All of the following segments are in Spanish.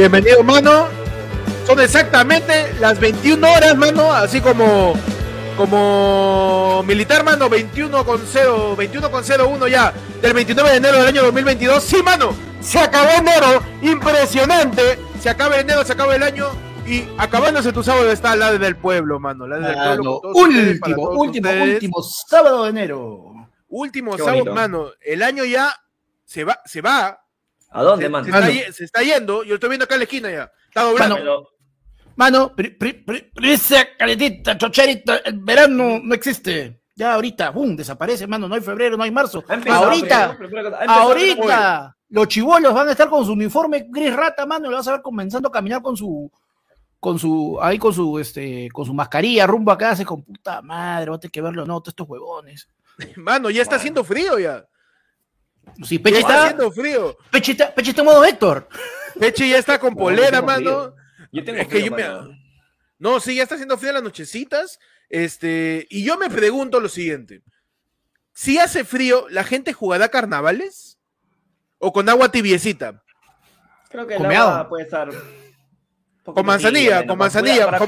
Bienvenido, mano. Son exactamente las 21 horas, mano, así como como militar, mano, 21 con 0, 21 con 01 ya, del 29 de enero del año 2022. Sí, mano, se acabó enero, impresionante. Se acaba enero, se acaba el año y acabándose tu sábado está la del pueblo, mano. La del pueblo, último, último, último sábado de enero. Último sábado, mano. El año ya se va, se va. ¿A dónde, mano? Se, está, yendo. Yo estoy viendo acá en la esquina ya. Está doblando. Mano, prisa, calentita, chocherita, el verano no existe. Ya ahorita, ¡bum! Desaparece, mano. No hay febrero, no hay marzo. ahorita, ahorita, los chivolos van a estar con su uniforme gris rata, mano, y lo vas a ver comenzando a caminar con su, con su, ahí con su, este, con su mascarilla rumbo a casa, con puta madre, voy a tener que verlo, no, todos estos huevones. Mano, ya está haciendo frío ya. Sí, Peche está, haciendo frío. Peche está, Peche está en modo Héctor. Peche ya está con polera, mano. Yo tengo que No, sí, ya está haciendo frío las nochecitas. Este, y yo me pregunto lo siguiente. Si hace frío, ¿la gente jugará carnavales? ¿O con agua tibiecita? Creo que el agua puede estar con manzanilla, con manzanilla.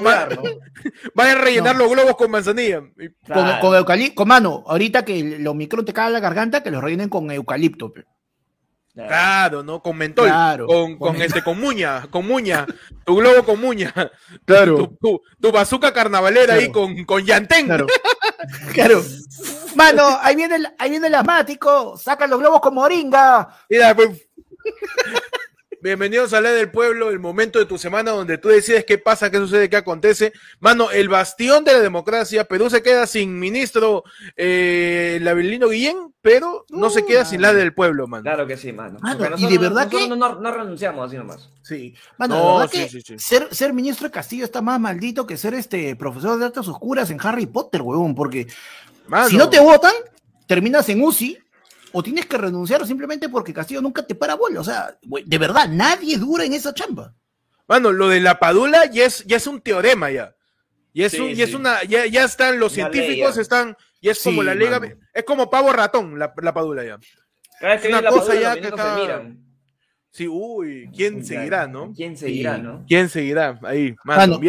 Vayan a rellenar los globos con manzanilla. Con, con, eucalipto, con mano, ahorita que los micros te cagan la garganta, que los rellenen con eucalipto. Claro, ¿no? Con mentol. con, con, este, con muña, con muña. Tu globo con muña. Claro. Tu, tu, bazooka carnavalera ahí con, con llantén. Claro. claro. Mano, ahí viene el, ahí viene el asmático. Saca los globos con moringa. Mira, pues. Bienvenidos a La del Pueblo, el momento de tu semana donde tú decides qué pasa, qué sucede, qué acontece. Mano, el bastión de la democracia. Perú se queda sin ministro eh, Lavilino Guillén, pero no, se queda sin La del Pueblo, mano. Claro que sí, mano. y de verdad que. No, renunciamos así nomás. Sí. Mano, sí, sí, sí. Ser, ser, ministro de Castillo está más maldito que ser este profesor de artes oscuras en Harry Potter, huevón, porque si no te votan, terminas en UCI o tienes que renunciar simplemente porque Castillo nunca te para bola. O sea, de verdad, nadie dura en esa chamba. Bueno, lo de la padula ya es, ya es un teorema ya. Y es, es una, ya, ya están los científicos, están, y es como la liga, es como pavo ratón la, la padula ya. es una cosa ya que está... Sí, uy, ¿quién seguirá, no? ¿Quién seguirá, no? ¿Quién seguirá? Ahí,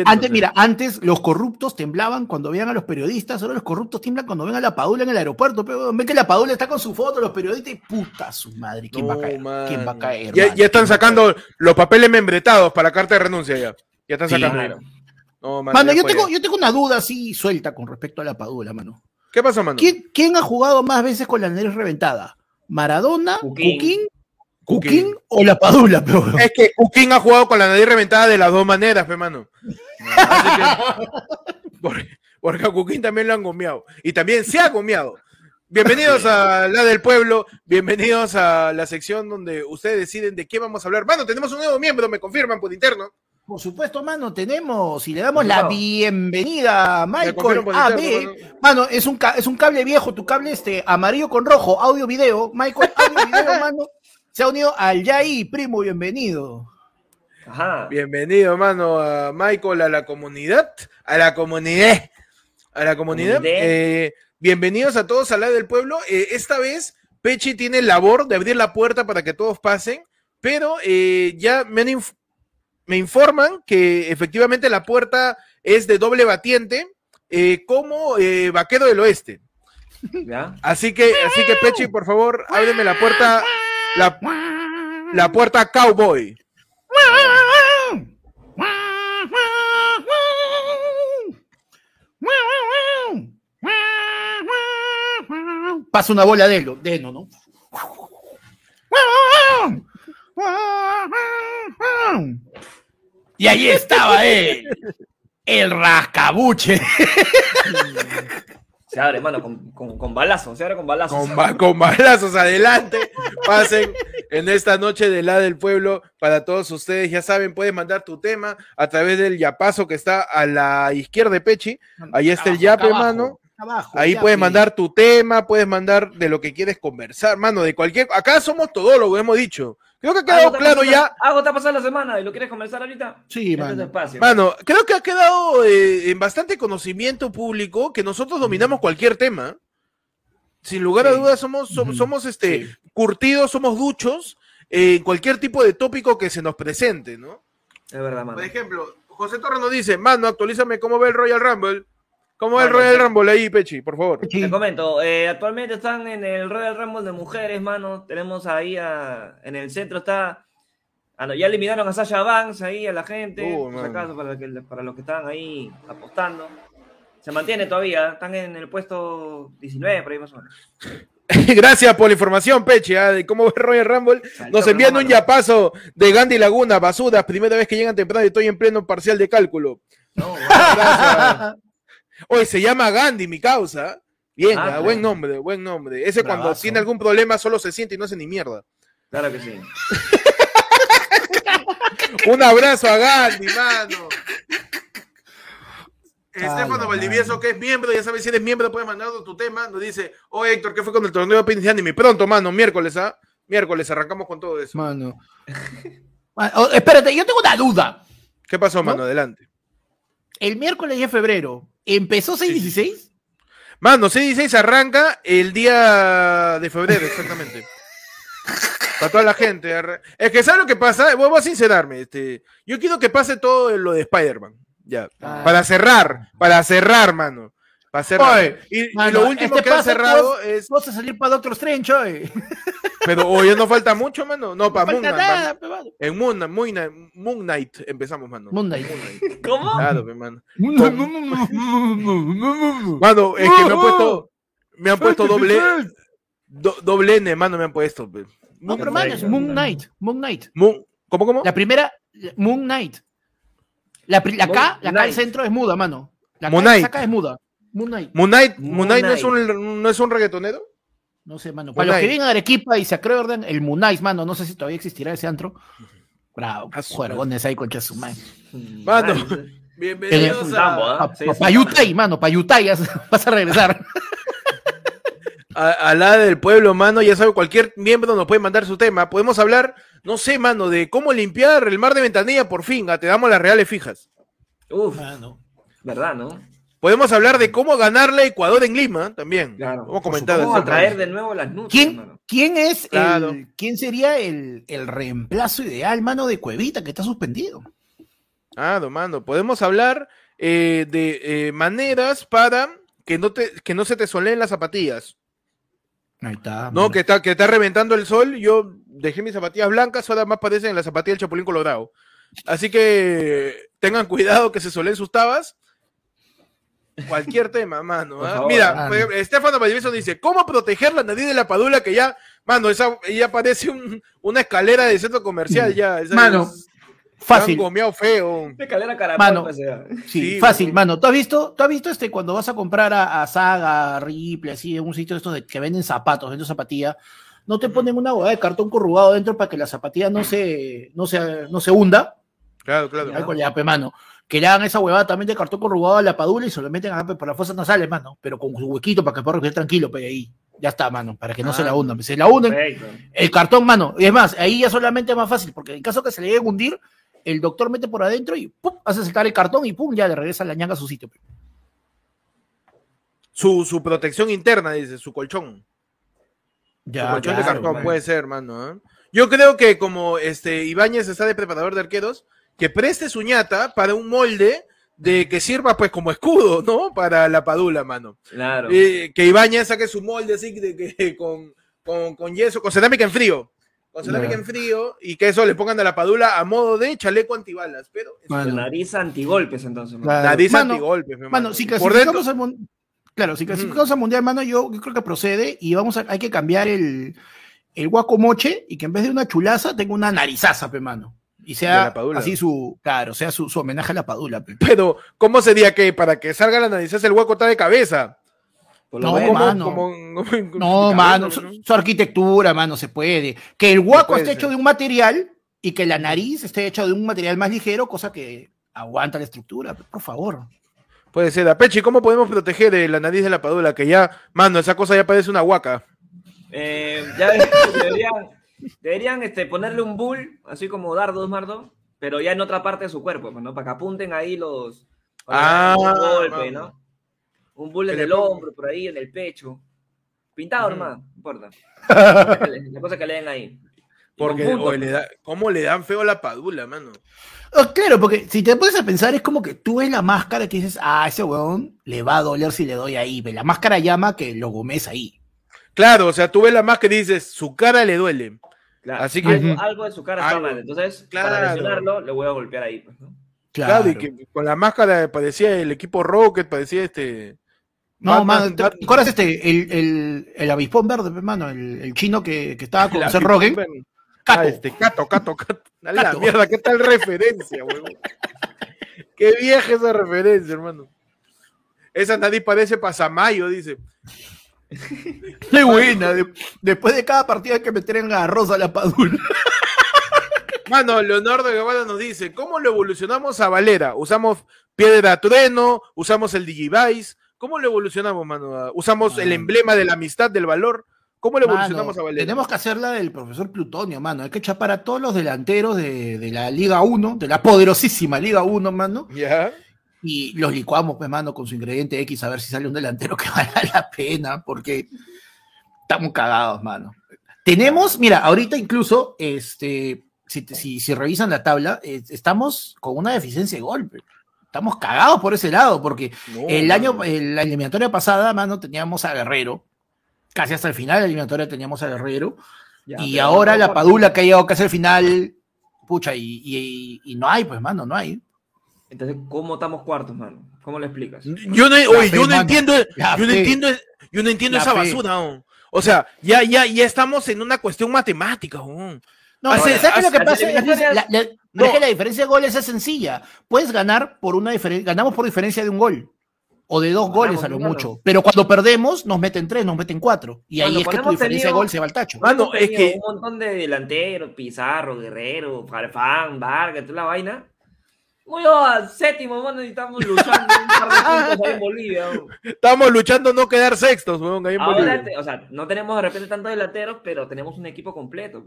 antes, mira, antes los corruptos temblaban cuando veían a los periodistas, ahora los corruptos tiemblan cuando ven a la Padula en el aeropuerto, pero ven que la Padula está con su foto, los periodistas, y puta su madre, ¿quién va a caer? ¿Quién va a caer? Ya, están sacando los papeles membretados para la carta de renuncia ya. Ya están sacando. No, mano, yo, tengo, yo tengo una duda así suelta con respecto a la Padula, mano. ¿Qué pasa, mano? ¿Quién, ha jugado más veces con la nariz reventada? ¿Maradona, Cuquín ¿Cooking o la Padula, pero... Es que Cooking ha jugado con la nariz reventada de las dos maneras, hermano. porque, a Cooking también lo han gomeado. Y también se ha gomeado. Bienvenidos a La del Pueblo, bienvenidos a la sección donde ustedes deciden de qué vamos a hablar. Mano, tenemos un nuevo miembro, me confirman por interno. Por supuesto, mano, tenemos y le damos la bienvenida a Michael AB. Mano, es un, es un cable viejo, tu cable este amarillo con rojo, audio video. Michael, audio video, mano. Se ha unido al Yai, primo, bienvenido. Ajá. Bienvenido, mano, a Michael, a la comunidad, a la comunidad, a la comunidad. Eh, bienvenidos a todos a la del pueblo. Eh, esta vez, Pechi tiene labor de abrir la puerta para que todos pasen, pero eh, ya me, me, informan que efectivamente la puerta es de doble batiente, como vaquero del oeste. Así que, así que Pechi, por favor, ábreme la puerta la, la puerta cowboy. Pasa una bola de lo, de no, ¿no? Y ahí estaba él, el rascabuche. Se abre, hermano, con, con, balazos, se abre con balazos. Con, balazos, adelante. Pasen en esta noche de la del pueblo para todos ustedes. Ya saben, puedes mandar tu tema a través del yapazo que está a la izquierda de Pechi. Ahí está el yape, hermano. Ahí puedes mandar tu tema, puedes mandar de lo que quieres conversar, mano, de cualquier. Acá somos todólogos, hemos dicho. Creo que ha quedado claro ya. Algo te ha pasado la semana y lo quieres conversar ahorita. Sí, mano. mano, creo que ha quedado eh, en bastante conocimiento público que nosotros dominamos cualquier tema. Sin lugar a dudas, somos, somos, este, curtidos, somos duchos en cualquier tipo de tópico que se nos presente, ¿no? Es verdad, mano. Por ejemplo, José Torres nos dice, mano, actualízame cómo ve el Royal Rumble. ¿Cómo va el Royal Rumble ahí, Pechi, por favor? Te comento, eh, actualmente están en el Royal Rumble de mujeres, mano. Tenemos ahí a, en el centro está. Ah, no, ya eliminaron a Sasha Banks ahí, a la gente. Uh, por si acaso, para, que, para los que están ahí apostando. Se mantiene todavía, están en el puesto 19, por ahí más o menos. Gracias por la información, Peche, ¿ah? de cómo ve Royal Rumble. Nos envían un yapazo de Gandhi Laguna, Basudas, primera vez que llegan temprano y estoy en pleno parcial de cálculo. No, Oye, se llama Gandhi, mi causa. Bien, ah, buen nombre, buen nombre. Ese cuando tiene algún problema solo se siente y no hace ni mierda. Claro que sí. un abrazo a Gandhi, mano. Estefano Valdivieso, que es miembro, ya sabes, si eres miembro, puedes mandar tu tema. Nos dice, oh Héctor, ¿qué fue con el torneo de Anime? Pronto, mano, miércoles, ¿ah? Miércoles, arrancamos con todo eso. Mano. Oh, espérate, yo tengo una duda. ¿Qué pasó, mano? Adelante. El miércoles de febrero, ¿empezó 616? Mano, 616 arranca el día de febrero, exactamente. Para toda la gente. Es que, ¿sabes lo que pasa? Voy a sincerarme. Este, yo quiero que pase todo lo de Spider-Man. Ya. Ah. Para cerrar, para cerrar, mano. Para cerrar. y, lo último este que ha cerrado es. Vamos a salir para Doctor Strange hoy. Pero hoy no falta mucho, mano. No, para Moon Knight. En Moon, Moon, Moon, Knight empezamos, mano. Moon Knight. ¿Cómo? Claro, mano. Mano, es que me han puesto. Me han puesto doble. doble N, mano, me han puesto. No, pero mano, es Moon Knight. Moon Knight. ¿Cómo, cómo? La primera, Moon Knight. La, la K, la K del centro es muda, mano. La K es muda. Moon Knight. Moon Knight, Moon Knight no, es un, no es un reggaetonero. No sé, mano. Para los que vienen a Arequipa y se acuerdan, el Moon Knight, mano, no sé si todavía existirá ese antro. Bravo, juergones ahí con Chasumay. Mano, bienvenidos a... Payutay, mano, Payutay, vas a regresar. a, la del pueblo, mano, ya sabe, cualquier miembro nos puede mandar su tema. Podemos hablar, no sé, mano, de cómo limpiar el mar de ventanilla por fin. te damos las reales fijas. Uf, mano. ¿Verdad, no? Podemos hablar de cómo ganarle a Ecuador en Lima también. Claro. Vamos a traer de nuevo las nubes. ¿Quién, ¿quién es el, quién sería el, el, reemplazo ideal, mano, de Cuevita que está suspendido? Ah, mano. Podemos hablar eh, de eh, maneras para que no, te, que no se te soleen las zapatillas. Ahí está. No, que está, que está reventando el sol. Yo dejé mis zapatillas blancas, ahora más parecen en la zapatilla del Chapulín Colorado. Así que tengan cuidado que se solen sus tabas. Cualquier tema, mano. ¿ah? Mira, Estefano Valdivieso dice, ¿cómo proteger la nariz de la padula que ya, mano, esa ya parece una escalera de centro comercial ya. mano, Fácil. feo. mano, sí, fácil, mano. ¿Tú has visto, tú has visto este cuando vas a comprar a, Saga, a Ripley, así, en un sitio de estos de, que venden zapatos, venden zapatilla, no te ponen una hueá de cartón corrugado dentro para que la zapatilla no se, no se, no se hunda. Claro, claro. Ya, mano. Que le hagan esa huevada también de cartón corrugado a la padula y se lo meten a, por las fosas nasales, mano. Pero con su huequito para que pueda respirar tranquilo, pues ahí. Ya está, mano, para que no se la ah, hundan. Se la hunden, el cartón, mano. Y es más, ahí ya solamente es más fácil, porque en caso que se le llegue a hundir, el doctor mete por adentro y ¡pum! hace saltar el cartón y ¡pum! ya le regresa la ñanga a su sitio. Su, su protección interna, dice, su colchón. Ya, su colchón de cartón puede ser, hermano. ¿eh? Yo creo que como este Ibáñez está de preparador de arqueros, que preste su ñata para un molde de que sirva pues como escudo, ¿no? Para la padula, mano. Claro. que Ibáñez saque su molde así de que con, con, con yeso, con cerámica en frío con cerámica en frío y que eso le pongan a la padula a modo de chaleco antibalas, pero nariz antigolpes entonces. Nariz antigolpes, mano, si clasificamos al mundial, claro, si clasificamos al mundial, mano, yo, creo que procede y vamos a, hay que cambiar el, el guacomoche y que en vez de una chulaza tenga una narizaza, pe mano. Y sea así su, claro, sea su, homenaje a la padula. Pero, ¿cómo sería que para que salga la narizaza el guaco está de cabeza? no, mano. no, mano, su, arquitectura, mano, se puede. Que el guaco esté hecho de un material y que la nariz esté hecha de un material más ligero, cosa que aguanta la estructura, por favor. Puede ser. Apechi, ¿cómo podemos proteger la nariz de la padula? Que ya, mano, esa cosa ya parece una huaca. Eh, ya deberían, deberían este, ponerle un bull, así como dardos, Mardo, pero ya en otra parte de su cuerpo, pues, ¿no? Para que apunten ahí los, ah, golpes, ¿no? Un bullet en el hombro, por ahí, en el pecho. Pintado nomás, no importa. La cosa que leen ahí. Porque le da, ¿cómo le dan feo a la padula, mano? Oh, claro, porque si te pones a pensar, es como que tú ves la máscara y dices, ah, ese weón le va a doler si le doy ahí. La máscara llama que lo gomes ahí. Claro, o sea, tú ves la máscara y dices, su cara le duele. Así que algo, de su cara está mal. Entonces, para lesionarlo, le voy a golpear ahí. Pues, claro. y que con la máscara parecía el equipo Rocket, parecía este. No, man, ¿te acuerdas este, el, el, el avispón verde, hermano? El, el, chino que, que estaba con Seth Rogen. Cato. Ah, este, Cato, Cato, Cato. La mierda, ¿qué tal referencia, weón? Qué vieja esa referencia, hermano. Esa nadie parece pasamayo, dice. Qué buena. después de cada partida hay que meter en arroz a la padula. Mano, Leonardo Guevara nos dice, ¿cómo lo evolucionamos a Valera? Usamos piedra trueno, usamos el Digivice, ¿cómo lo evolucionamos, mano? Usamos el emblema de la amistad, del valor. ¿Cómo le evolucionamos a Valera? Tenemos que hacer la del profesor Plutonio, mano. Hay que chapar a todos los delanteros de, de la Liga 1, de la poderosísima Liga 1, mano. Ya y los licuamos, pues, mano, con su ingrediente X a ver si sale un delantero que valga la pena, porque estamos cagados, mano. Tenemos, mira, ahorita incluso, este, si, si, revisan la tabla, estamos con una deficiencia de golpe. Estamos cagados por ese lado, porque el año, la eliminatoria pasada, mano, teníamos a Guerrero. Casi hasta el final de la eliminatoria teníamos a Guerrero. y ahora la Padula que ha llegado casi al final, pucha, y, y no hay, pues, mano, no hay. Entonces, ¿cómo estamos cuartos, mano? ¿Cómo le explicas? Yo no, yo no entiendo, yo no entiendo, yo no entiendo esa basura. O sea, ya, ya, ya estamos en una cuestión matemática. No, ¿sabes qué lo que pasa? La, que la diferencia de goles es sencilla. Puedes ganar por una diferencia, ganamos por diferencia de un gol. O de dos goles a lo mucho. Pero cuando perdemos, nos meten tres, nos meten cuatro. Y ahí es que tu diferencia de gol se va al tacho. Mano, es que. Un montón de delanteros, Pizarro, Guerrero, Farfán, Vargas, toda la vaina muy al séptimo, mano, y estamos luchando un par de puntos ahí en Bolivia. Estamos luchando no quedar sextos, weón, ahí en Bolivia. o sea, no tenemos de repente tantos delanteros, pero tenemos un equipo completo.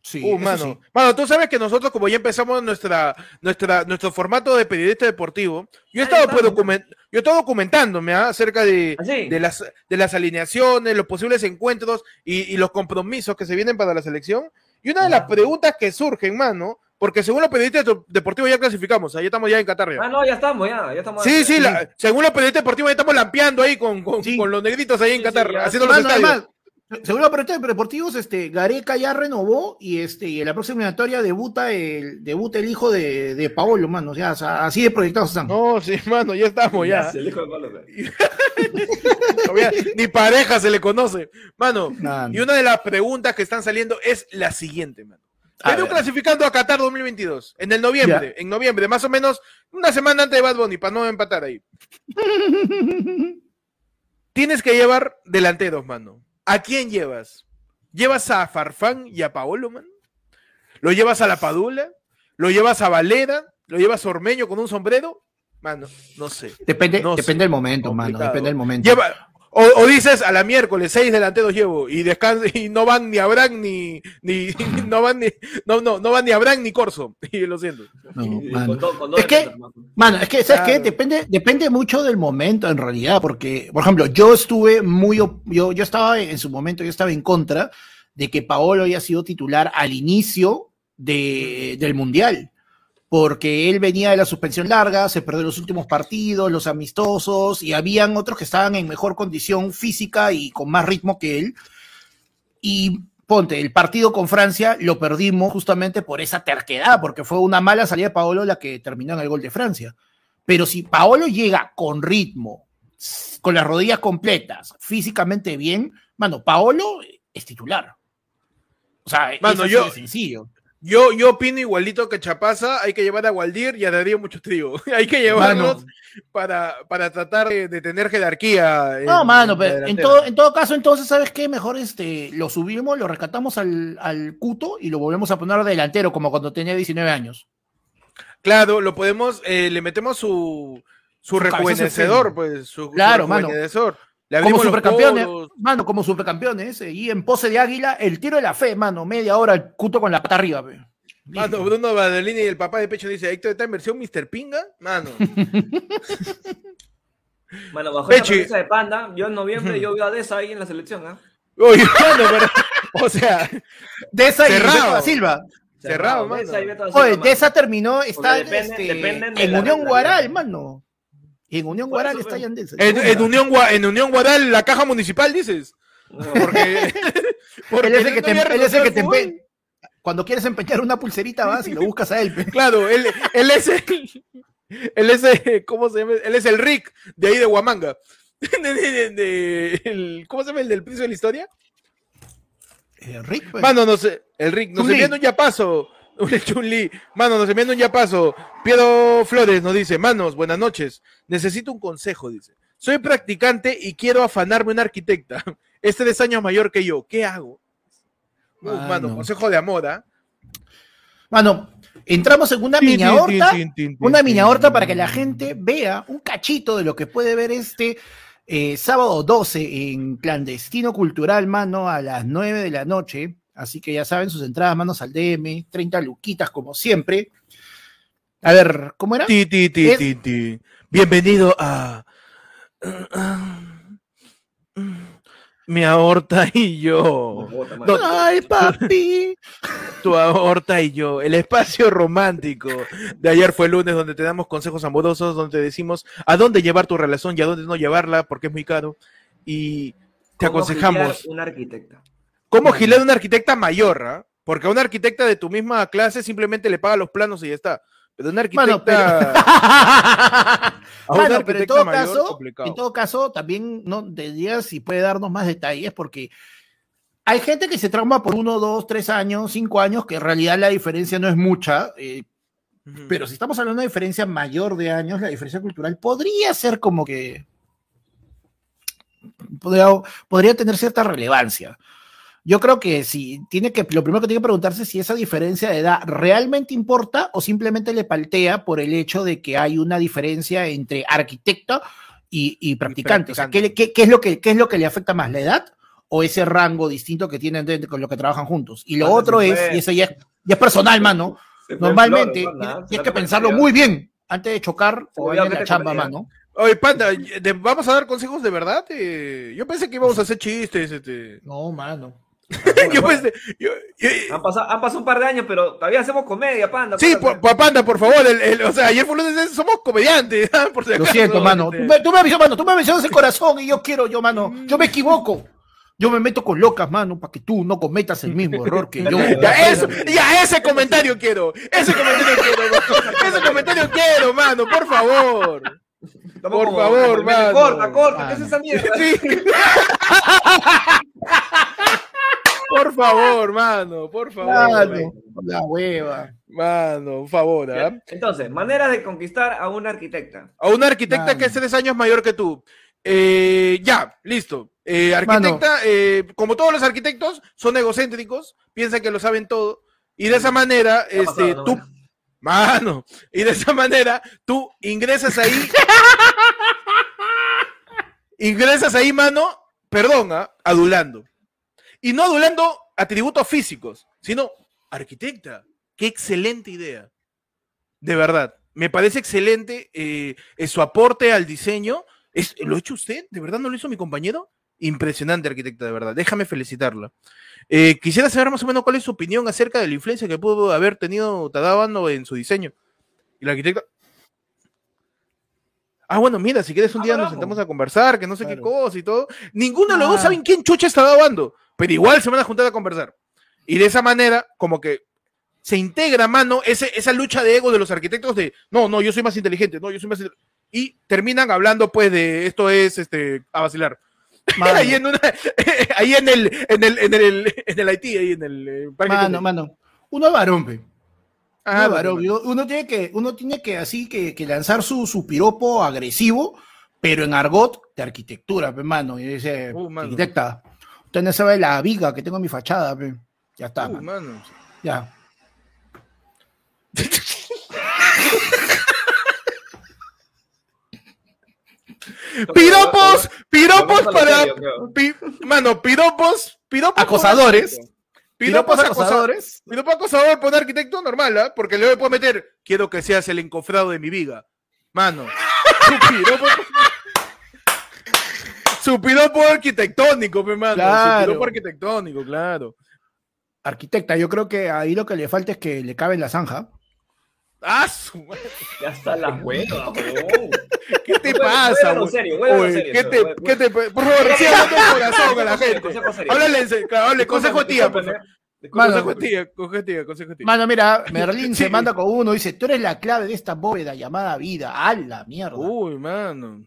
Sí, uh, mano. Mano, tú sabes que nosotros, como ya empezamos nuestra, nuestra, nuestro formato de periodista deportivo, yo he estado, pues, yo he documentándome ¿ah? acerca de, ¿Ah, de, las, de las alineaciones, los posibles encuentros y, y, los compromisos que se vienen para la selección. Y una de las preguntas que surgen, mano, porque según los periodistas deportivos ya clasificamos, ahí estamos ya en Qatar. Ah, no, ya estamos, ya, ya estamos. Sí, sí, según los periodistas deportivos ya estamos lampeando ahí con, con, los negritos ahí en Qatar, haciendo los estadios. según los periodistas deportivos, este, Gareca ya renovó y este, y en la próxima eliminatoria debuta el, debuta el hijo de, de Paolo, mano, ya, así de proyectados están. No, sí, mano, ya estamos, ya. el hijo de Paolo. Ni pareja se le conoce. Mano, y una de las preguntas que están saliendo es la siguiente, mano. Perú clasificando a Qatar 2022, en el noviembre, en noviembre, más o menos una semana antes de Bad Bunny, para no empatar ahí. Tienes que llevar delanteros, mano. ¿A quién llevas? ¿Llevas a Farfán y a Paolo, mano? ¿Lo llevas a la Padula? ¿Lo llevas a Valera? ¿Lo llevas a Ormeño con un sombrero? Mano, no sé. Depende, depende del momento, mano. Depende del momento. Lleva, o, dices a la miércoles, seis delanteros llevo y y no van ni Abraham ni, ni no van ni no, no, no van ni Abraham ni Corso. Y lo siento. es que, mano, es que, ¿sabes qué? Depende, depende mucho del momento en realidad, porque, por ejemplo, yo estuve muy, yo, yo estaba en su momento, yo estaba en contra de que Paolo haya sido titular al inicio de, del Mundial porque él venía de la suspensión larga, se perdió los últimos partidos, los amistosos, y habían otros que estaban en mejor condición física y con más ritmo que él. Y ponte, el partido con Francia lo perdimos justamente por esa terquedad, porque fue una mala salida de Paolo la que terminó en el gol de Francia. Pero si Paolo llega con ritmo, con las rodillas completas, físicamente bien, mano, Paolo es titular. O sea, es sencillo. Yo, yo opino igualito que Chapaza, hay que llevar a Waldir y a Darío mucho trigo. hay que llevarlos para, para tratar de, tener jerarquía. No, mano, pero en todo, en todo caso, entonces, ¿sabes qué? Mejor este, lo subimos, lo rescatamos al, al Cuto y lo volvemos a poner delantero, como cuando tenía 19 años. Claro, lo podemos, eh, le metemos su, su, rejuvenecedor, pues, su, claro, rejuvenecedor como supercampeones, mano, como supercampeones, y en pose de águila, el tiro de la fe, mano, media hora, el cuto con la pata arriba, Mano, Bruno Badolini y el papá de pecho dice, Héctor está en versión Mr. Pinga, mano. Bueno, bajo la de panda, yo en noviembre yo veo a Deza ahí en la selección, ¿ah? Oye, mano, pero o sea, de esa cerrado. Silva. Cerrado, mano. Oye, de esa terminó, está este, en Unión Guaral, mano. En Unión Guaral está Yandel. En, en, Unión, en Unión Guaral, la caja municipal, dices. Porque, él es el que te, empeña. Cuando quieres empeñar una pulserita vas y lo buscas a él. Claro, él, él es el, él es el, ¿cómo se llama? Él es el Rick de ahí de Huamanga. el, ¿Cómo se llama el del príncipe de la historia? El Rick, pues. Mano, no sé, el Rick, nos envían un yapazo. Un Chun-Li. Mano, nos envían un yapazo. Piero Flores nos dice, manos, buenas noches. Necesito un consejo, dice. Soy practicante y quiero afanarme una arquitecta. Este es años mayor que yo. ¿Qué hago? mano, consejo de amor, ¿ah? Mano, entramos en una miña horta, una miña horta para que la gente vea un cachito de lo que puede ver este eh, sábado 12 en Clandestino Cultural, mano, a las 9 de la noche. Así que ya saben, sus entradas, manos al DM, 30 luquitas como siempre. A ver, ¿cómo era? Bienvenido a mi aorta y yo. Ay, papi. Tu aorta y yo. El espacio romántico de ayer fue el lunes donde te damos consejos amorosos, donde te decimos a dónde llevar tu relación y a dónde no llevarla porque es muy caro. Y te aconsejamos. Una arquitecta. ¿Cómo gilar una arquitecta mayor? ¿ah? Porque a una arquitecta de tu misma clase simplemente le paga los planos y ya está. Pero una arquitecta. pero, en todo caso, en todo caso, también no te si puede darnos más detalles, porque hay gente que se trauma por uno, dos, tres años, cinco años, que en realidad la diferencia no es mucha. Eh, pero si estamos hablando de una diferencia mayor de años, la diferencia cultural podría ser como que. Podría, podría tener cierta relevancia. Yo creo que si tiene que, lo primero que tiene que preguntarse es si esa diferencia de edad realmente importa o simplemente le paltea por el hecho de que hay una diferencia entre arquitecto y, practicante. O sea, ¿qué, es lo que, ¿qué es lo que le afecta más, la edad o ese rango distinto que tienen con lo que trabajan juntos? Y lo otro es, y eso ya es, ya es personal, mano, normalmente tienes que pensarlo muy bien antes de chocar o en la chamba, mano. Oye, Panda, ¿vamos a dar consejos de verdad? Eh, yo pensé que íbamos a hacer chistes. Este. No, mano. yo pensé, han, pasado, un par de años, pero todavía hacemos comedia, Panda. Sí, por, Panda, por favor. o sea, ayer fue lunes, somos comediantes. Por Lo siento, mano. Este. Tú me, avisas, mano. Tú me avisas el corazón y yo quiero, yo, mano. Yo me equivoco. Yo me meto con locas, mano, para que tú no cometas el mismo error que yo. ya, eso, ya, ese comentario quiero. Ese comentario quiero. Ese comentario quiero, mano, por favor. por favor, mano. Corta, corta, ¿qué es esa mierda? Sí. Por favor, mano, por favor. Mano, la hueva. Mano, por favor. ¿eh? Entonces, manera de conquistar a una arquitecta. A una arquitecta que es tres años mayor que tú. Eh, ya, listo. Eh, arquitecta, eh, como todos los arquitectos, son egocéntricos, piensan que lo saben todo. Y de esa manera, este, tú, mano, y de esa manera, tú ingresas ahí. ingresas ahí, mano, perdona, ¿ah? adulando. Y no adulando atributos físicos, sino arquitecta. Qué excelente idea. De verdad. Me parece excelente eh, su aporte al diseño. Es, ¿Lo ha hecho usted? ¿De verdad no lo hizo mi compañero? Impresionante arquitecta, de verdad. Déjame felicitarla. Eh, quisiera saber más o menos cuál es su opinión acerca de la influencia que pudo haber tenido Tadabando en su diseño. Y la arquitecta. Ah, bueno, mira, si quieres un día nos sentamos a conversar, que no sé qué cosa y todo. Ninguno de los dos saben quién chucha está dando pero igual se van a juntar a conversar. Y de esa manera, como que se integra, mano, ese, esa lucha de ego de los arquitectos de, no, no, yo soy más inteligente, no, yo soy más Y terminan hablando, pues, de esto es, este, a vacilar. ahí, en ahí en el, en el, en el, en el Haití, ahí en el eh, Mano, mano. Uno es varón, Ah, varón. Uno tiene que, uno tiene que así que, que lanzar su, su piropo agresivo, pero en argot de arquitectura, hermano. Y dice, uh, arquitecta, Usted no sabe la viga que tengo en mi fachada, Ya está. Uh, mano. Ya. piropos, piropos para. mano, piropos, piropos. Acosadores. Piropos, acosadores. Piropos acosador por arquitecto normal, ¿ah? Porque le puedo meter, quiero que seas el encofrado de mi viga. Mano. piropo, su piropo arquitectónico, mi hermano. Claro. Su piropo arquitectónico, claro. Arquitecta, yo creo que ahí lo que le falta es que le cabe en la zanja. ¡Ah, su Ya está la hueva, ¿Qué te pasa, güey? serio, Oye, ¿qué te, ¿qué te, por favor, hablando el corazón a la gente. Háblale, hable, consejo tía, por favor. Consejo tía, consejo tía, consejo tía. Mano, mira, Merlín se manda con uno, dice, tú eres la clave de esta bóveda llamada vida. ¡A la mierda! Uy, mano.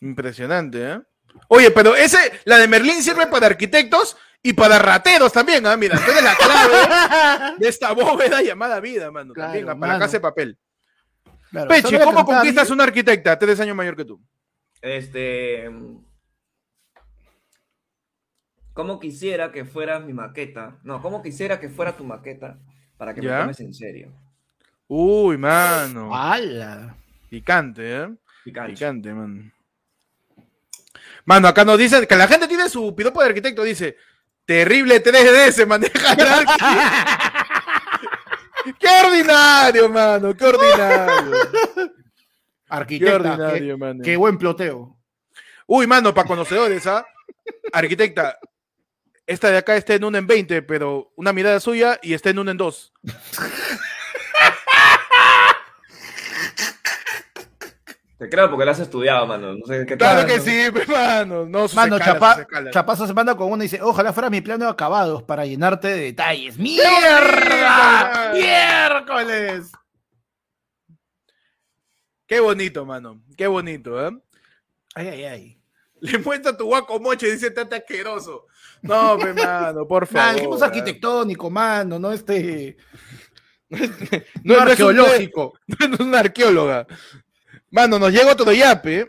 Impresionante, ¿eh? Oye, pero ese, la de Merlín sirve para arquitectos y para rateros también, ¿ah? Mira, tú eres la clave de esta bóveda llamada vida, mano. también, para casa de papel. Pechi, ¿cómo conquistas una arquitecta tres años mayor que tú? Este. ¿Cómo quisiera que fuera mi maqueta? No, ¿cómo quisiera que fuera tu maqueta para que me tomes en serio? Uy, mano. ¡Hala! Picante, ¿eh? Picante. Picante, mano. Mano, acá nos dicen que la gente tiene su piropo de arquitecto, dice, terrible 3D se maneja Qué ordinario, mano, qué ordinario. Arquitecta, qué, ordinario, mano. qué buen ploteo. Uy, mano, para conocedores, ¿ah? Arquitecta, esta de acá está en 1 en 20, pero una mirada suya y está en 1 en 2. Te creo porque lo has estudiado, mano. No sé qué claro que sí, hermano. No, mano, chapa, Chapazo se manda con uno y dice, ojalá fuera mi plano de acabados para llenarte de detalles. ¡Mierda! ¡Miércoles! Qué bonito, mano. Qué bonito, ¿eh? Ay, ay, ay. Le muestra tu guaco moche y dice, tata asqueroso. No, mano, por favor. Dijimos arquitectónico, mano, no este... no, es arqueológico. No es una arqueóloga. Mano, nos llega otro yape.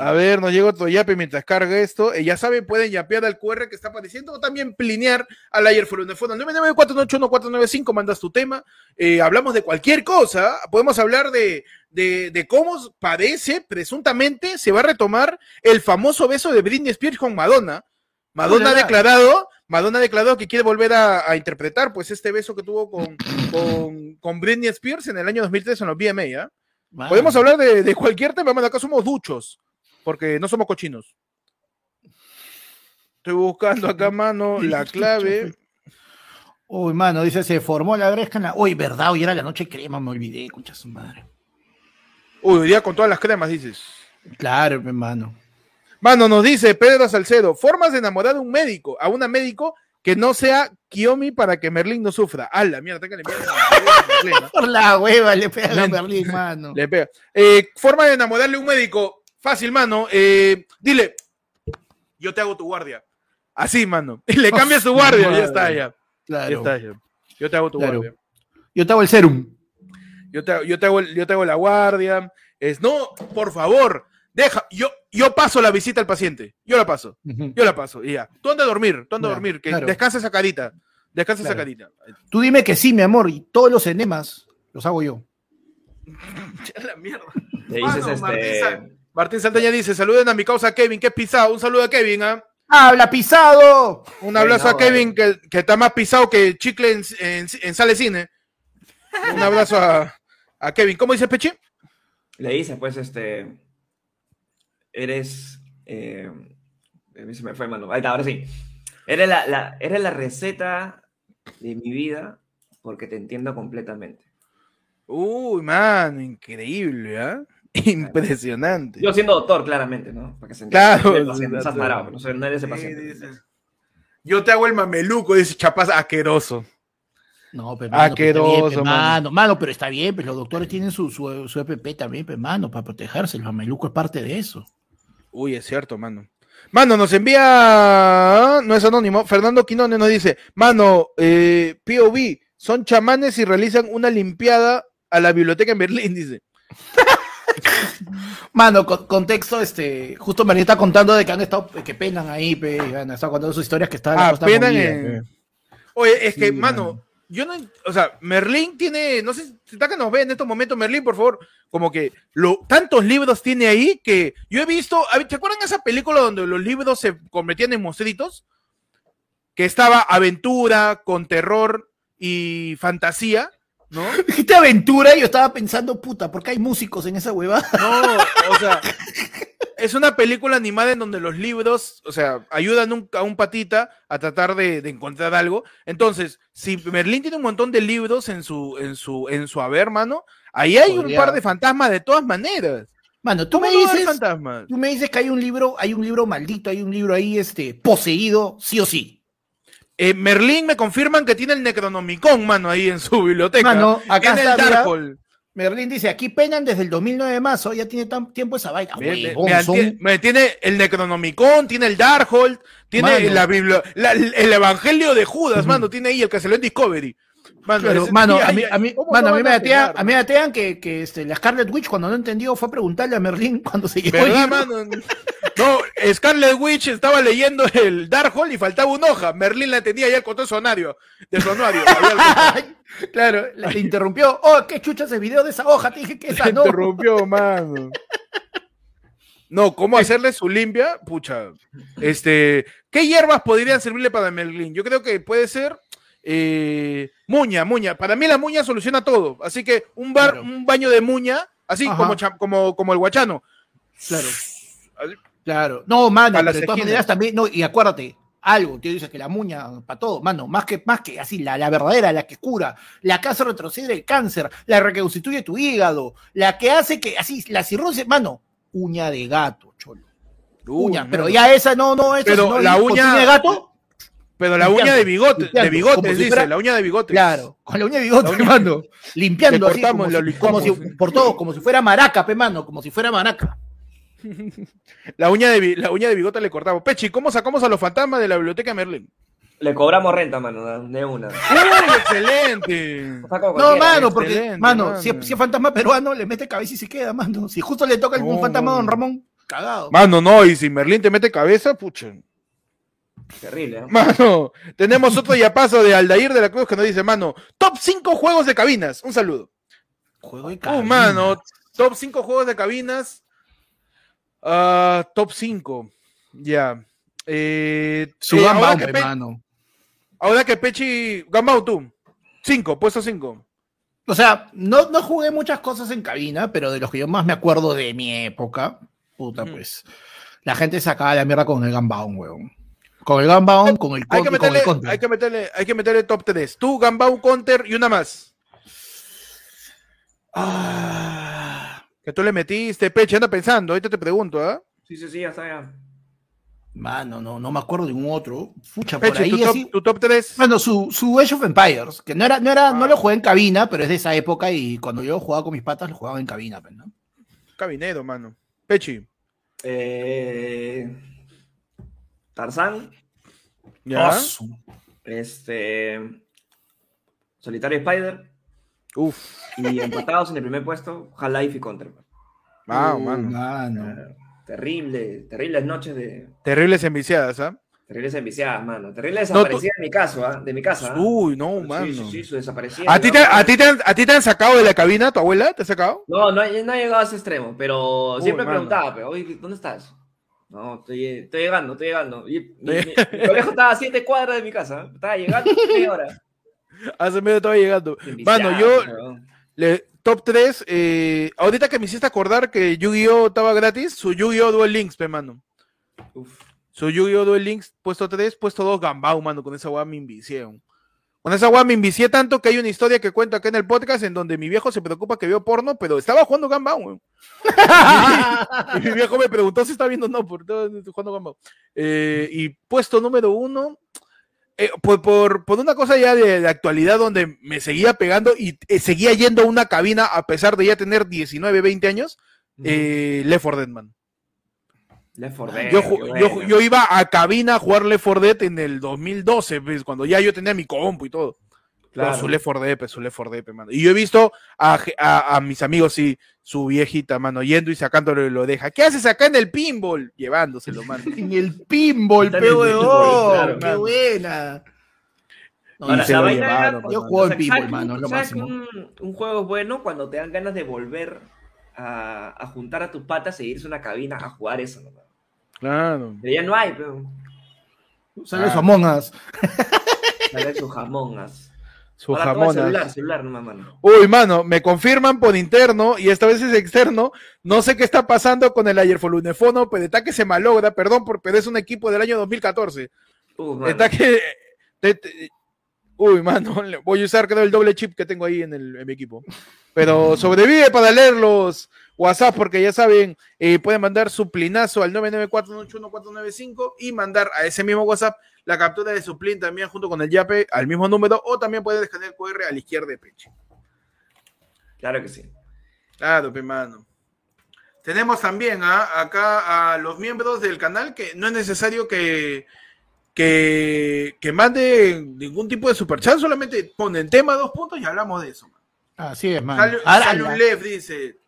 A ver, nos llega otro yape mientras carga esto. Eh, ya saben, pueden yapear al QR que está apareciendo o también plinear al ayer fondo. 994811495, mandas tu tema. Eh, hablamos de cualquier cosa. Podemos hablar de, de, cómo parece, presuntamente, se va a retomar el famoso beso de Britney Spears con Madonna. Madonna ha declarado, Madonna ha declarado que quiere volver a, interpretar pues este beso que tuvo con, con, con Britney Spears en el año 2003 en los BMA, Podemos hablar de, cualquier tema, mano. Acá somos duchos, porque no somos cochinos. Estoy buscando acá, mano, la clave. Uy, mano, dice, se formó la gresca en la... Uy, verdad, hoy era la noche crema, me olvidé, concha su madre. Uy, hoy día con todas las cremas, dices. Claro, hermano. Mano, nos dice Pedro Salcedo, formas de enamorar a un médico, a una médico que no sea Kiyomi para que Merlín no sufra. ¡A la mierda! Que le Por la hueva le pega a Merlín, mano. Le pega. Eh, forma de enamorarle a un médico. Fácil, mano. Eh, dile, yo te hago tu guardia. Así, mano. Y le cambias su guardia. ya está, ya. Claro. Ya está, ya. Yo te hago tu guardia. Yo te hago el serum. Yo te, yo te, hago, yo te hago la guardia. Es, no, por favor, Deja, yo, yo paso la visita al paciente. Yo la paso. Yo la paso. Y ya. Tú andas a dormir, tú andas a dormir. Que descansa esa carita. Descansa esa carita. Tú dime que sí, mi amor, y todos los enemas los hago yo. la mierda. Este- Martín, Saldaña dice: saluden a mi causa Kevin, que es pisado. Un saludo a Kevin, ¿ah? ¡Habla pisado! Un abrazo a Kevin, que, está más pisado que chicle en, en, sale cine. Un abrazo a, a Kevin. ¿Cómo dice Pechi? Le dice, pues, este eres. Eh, se me fue, mano. Ahí está, ahora sí. Eres la, la, eres la receta de mi vida porque te entiendo completamente. Uy, mano, increíble, ¿eh? Impresionante. Yo siendo doctor, claramente, ¿no? Para que se entienda. Claro. Estás parado, no, no eres ese paciente. Yo te hago el mameluco, dice Chapaz, asqueroso. No, pero mano, Asqueroso, mano. mano. pero está bien, pero los doctores tienen su, su, su EPP también, pero, mano, para protegerse. El mameluco es parte de eso. Uy, es cierto, mano. Mano, nos envía, no es anónimo, Fernando Quinones nos dice, mano, eh, POV, son chamanes y realizan una limpiada a la biblioteca en Berlín, dice. Mano, contexto, este, justo me está contando de que han estado, que penan ahí, han estado contando sus historias que están ah, penan en... Oye, es que, mano, yo no, o sea, Merlín tiene, no sé si está que nos ve en estos momentos, Merlín, por favor, como que lo, tantos libros tiene ahí que yo he visto, ¿te acuerdan esa película donde los libros se convertían en monstruitos? Que estaba aventura con terror y fantasía, ¿no? Dijiste aventura y yo estaba pensando, puta, ¿por qué hay músicos en esa hueva? No, o sea, es una película animada en donde los libros, o sea, ayudan a un patita a tratar de, encontrar algo. Entonces, si Merlín tiene un montón de libros en su, en su, en su haber, mano, ahí hay un par de fantasmas de todas maneras. Mano, tú me dices, tú me dices que hay un libro, hay un libro maldito, hay un libro ahí, este, poseído, sí o sí. Eh, Merlín me confirman que tiene el Necronomicon, mano, ahí en su biblioteca. Mano, acá está, el. Merlín dice, aquí penan desde el 2009 de marzo, ya tiene tan tiempo esa vaina. me, tiene el Necronomicon, tiene el Darkhold, tiene la, el Evangelio de Judas, mano, tiene ahí el que se lo en Discovery. Mano, mano, a mí, a mí, mano, a mí me atean, a mí me que, que este, la Scarlet Witch cuando no entendió fue a preguntarle a Merlín cuando se llegó. mano? No, Scarlet Witch estaba leyendo el Darkhold y faltaba una hoja. Merlín la tenía ya el control sonario, de sonario. claro, le interrumpió. Oh, qué chucha ese video de esa hoja. Te dije que esa no. interrumpió, mano. No, ¿cómo hacerle su limpia? Pucha. Este, ¿qué hierbas podrían servirle para Merlín? Yo creo que puede ser eh, muña, muña. Para mí la muña soluciona todo. Así que un, bar, un baño de muña, así como, como, como el guachano. Claro. Claro. No, mano, de todas maneras también, no, y acuérdate, algo, te dice que la muña para todo, mano, más que, más que así, la, la verdadera, la que cura, la que hace retroceder el cáncer, la que reconstituye tu hígado, la que hace que, así, la cirrosis, mano, uña de gato, cholo. uña, pero ya esa no, no, esa pero la uña de gato. Pero la uña de bigote, de bigote, dice, la uña de bigote. Claro, con la uña de bigote, hermano. Limpiando así, como, si, por todo, como si fuera maraca, pe, mano, como si fuera maraca. la, uña de, la uña de bigote le cortamos. Pechi, ¿cómo sacamos a los fantasmas de la biblioteca Merlin? Le cobramos renta, mano, de una. excelente! no, mano, porque, mano, Si, es, fantasma peruano, le mete cabeza y se queda, mano. Si justo le toca algún fantasma a Don Ramón, cagado. Mano, no, y si Merlín te mete cabeza, pucha. Terrible. ¿eh? Mano, tenemos otro ya paso de Aldair de la Cruz que nos dice, mano, top 5 juegos de cabinas. Un saludo. Juego de cabinas. Uh, mano, top 5 juegos de cabinas. Uh, top 5. Ya. Eh, Su eh, ahora, que mano. ahora que Pechi. Gambao tú. 5, puesto 5. O sea, no, no jugué muchas cosas en cabina, pero de los que yo más me acuerdo de mi época, puta, pues. La gente sacaba la mierda con el Gunbound, weón. Con el Gunbound, con el, hay que meterle, Hay que meterle, hay que meterle top 3. Tú, Gunbound, Counter y una más. Ah, que tú le metiste, Peche, anda pensando, ahorita te pregunto, ¿ah? Sí, sí, sí, ya está ya. Mano, no, no me acuerdo de un otro. Fucha, por ahí. Tu top, tu top 3. Bueno, su, su Age of Empires, que no era, no era, no lo jugué en cabina, pero es de esa época y cuando yo jugaba con mis patas lo jugaba en cabina, pues, ¿no? Cabinero, mano. Pechi. Eh. Tarzán. ¿Ya? Este. Solitario Spider. Uf. Y empatados en el primer puesto, Half-Life y Counter. Wow, mano. Eh, terrible, terribles noches de. Terribles enviciadas, ¿ah? Terribles enviciadas, mano. Terribles desaparecidas de mi caso, ¿ah? De mi casa. ¿ah? Uy, no, mano. Sí, sí, sí, su desaparición. ¿A ti, te, a, ti te han, ¿A ti te han sacado de la cabina, tu abuela? ¿Te ha sacado? No, no, no ha llegado a ese extremo, pero siempre preguntaba, pero, oye, ¿dónde estás? No, estoy, estoy llegando, estoy llegando. Y, mi, colegio estaba a siete cuadras de mi casa. Estaba llegando media hora. Hace medio estaba llegando. Mano, yo. Le, top 3. Eh, ahorita que me hiciste acordar que Yu-Gi-Oh! estaba gratis, su Yu-Gi-Oh! Duel Links, pe, mano. Uf. Su Yu-Gi-Oh! Duel Links, puesto 3, puesto 2, Gambao, mano. Con esa weá me invicieron. Con esa weá me invicié tanto que hay una historia que cuento acá en el podcast en donde mi viejo se preocupa que veo porno, pero estaba jugando Gambao, weón. y, mi viejo me preguntó si está viendo no, por jugando Gambao. Eh, y puesto número uno, eh, por, por, una cosa ya de, actualidad donde me seguía pegando y eh, seguía yendo a una cabina a pesar de ya tener 19, 20 años, eh, Left 4 Dead, man. Left 4 Dead, yo, yo, iba a cabina a jugar Left 4 Dead en el 2012, pues, cuando ya yo tenía mi compu y todo. Claro. su Left 4 Dead, su Left 4 Dead, mano. Y yo he visto a, a, a, mis amigos, sí, su viejita, mano, yendo y sacándole lo deja. ¿Qué haces acá en el pinball? Llevándoselo, mano. en el pinball, peor. ¡Qué buena! Ahora, la vaina yo juego en pinball, mano, lo máximo. Un, un, juego es bueno cuando te dan ganas de volver a, a juntar a tus patas e irse a una cabina a jugar eso, ¿no? Claro. Pero ya no hay, pero. Sale su Among Us. Sale su Among Us. Su jamón. Celular, celular mano. Uy, mano, me confirman por interno y esta vez es externo. No sé qué está pasando con el ayer Folunefono, pero está que se malogra, perdón, pero es un equipo del año 2014. está que. uy, mano, voy a usar creo el doble chip que tengo ahí en, el, en mi equipo. Pero sobrevive para leer los WhatsApp, porque ya saben, eh, pueden mandar su plinazo al 994 y mandar a ese mismo WhatsApp la captura de su plin también junto con el YAPE al mismo número o también pueden escanear el QR a la izquierda de Peche. Claro que sí. Claro, hermano. Tenemos también ¿ah? acá a los miembros del canal que no es necesario que, que, que mande ningún tipo de superchat, solamente ponen tema dos puntos y hablamos de eso. Así es, mano. Sale, Lev dice,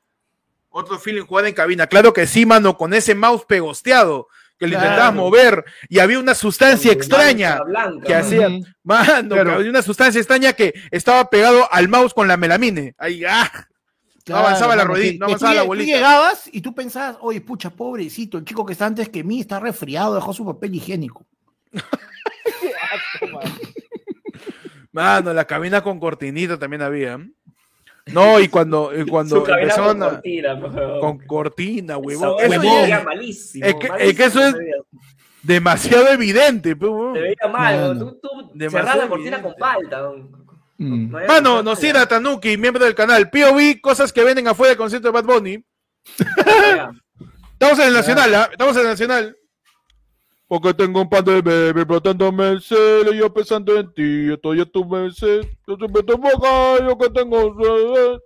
otro feeling jugada en cabina. Claro que sí, mano, con ese mouse pegosteado que le intentabas mover y había una sustancia extraña que hacía, mano, había una sustancia extraña que estaba pegado al mouse con la melamine. Ahí, ah. no avanzaba la rodilla, no avanzaba la bolita. Tú llegabas y tú pensabas, oye, pucha, pobrecito, el chico que está antes que mí está resfriado, dejó su papel higiénico. mano, la cabina con cortinita también había. No, y cuando, y cuando empezaron con cortina, con cortina, huevón. Eso, es, malísimo, es, que, es que eso es demasiado evidente. Pues, Te veía mal, tú, tú cerrás la cortina con palta. Mm. No Mano, nos irá Tanuki, miembro del canal. POV, cosas que venden afuera del concierto de Bad Bunny. Estamos en el Nacional, ¿ah? Estamos en el Nacional. Porque tengo un pan de bebé brotándome el celo y yo pensando en ti, estoy en tu merced. Yo siempre te boca, yo que tengo sed.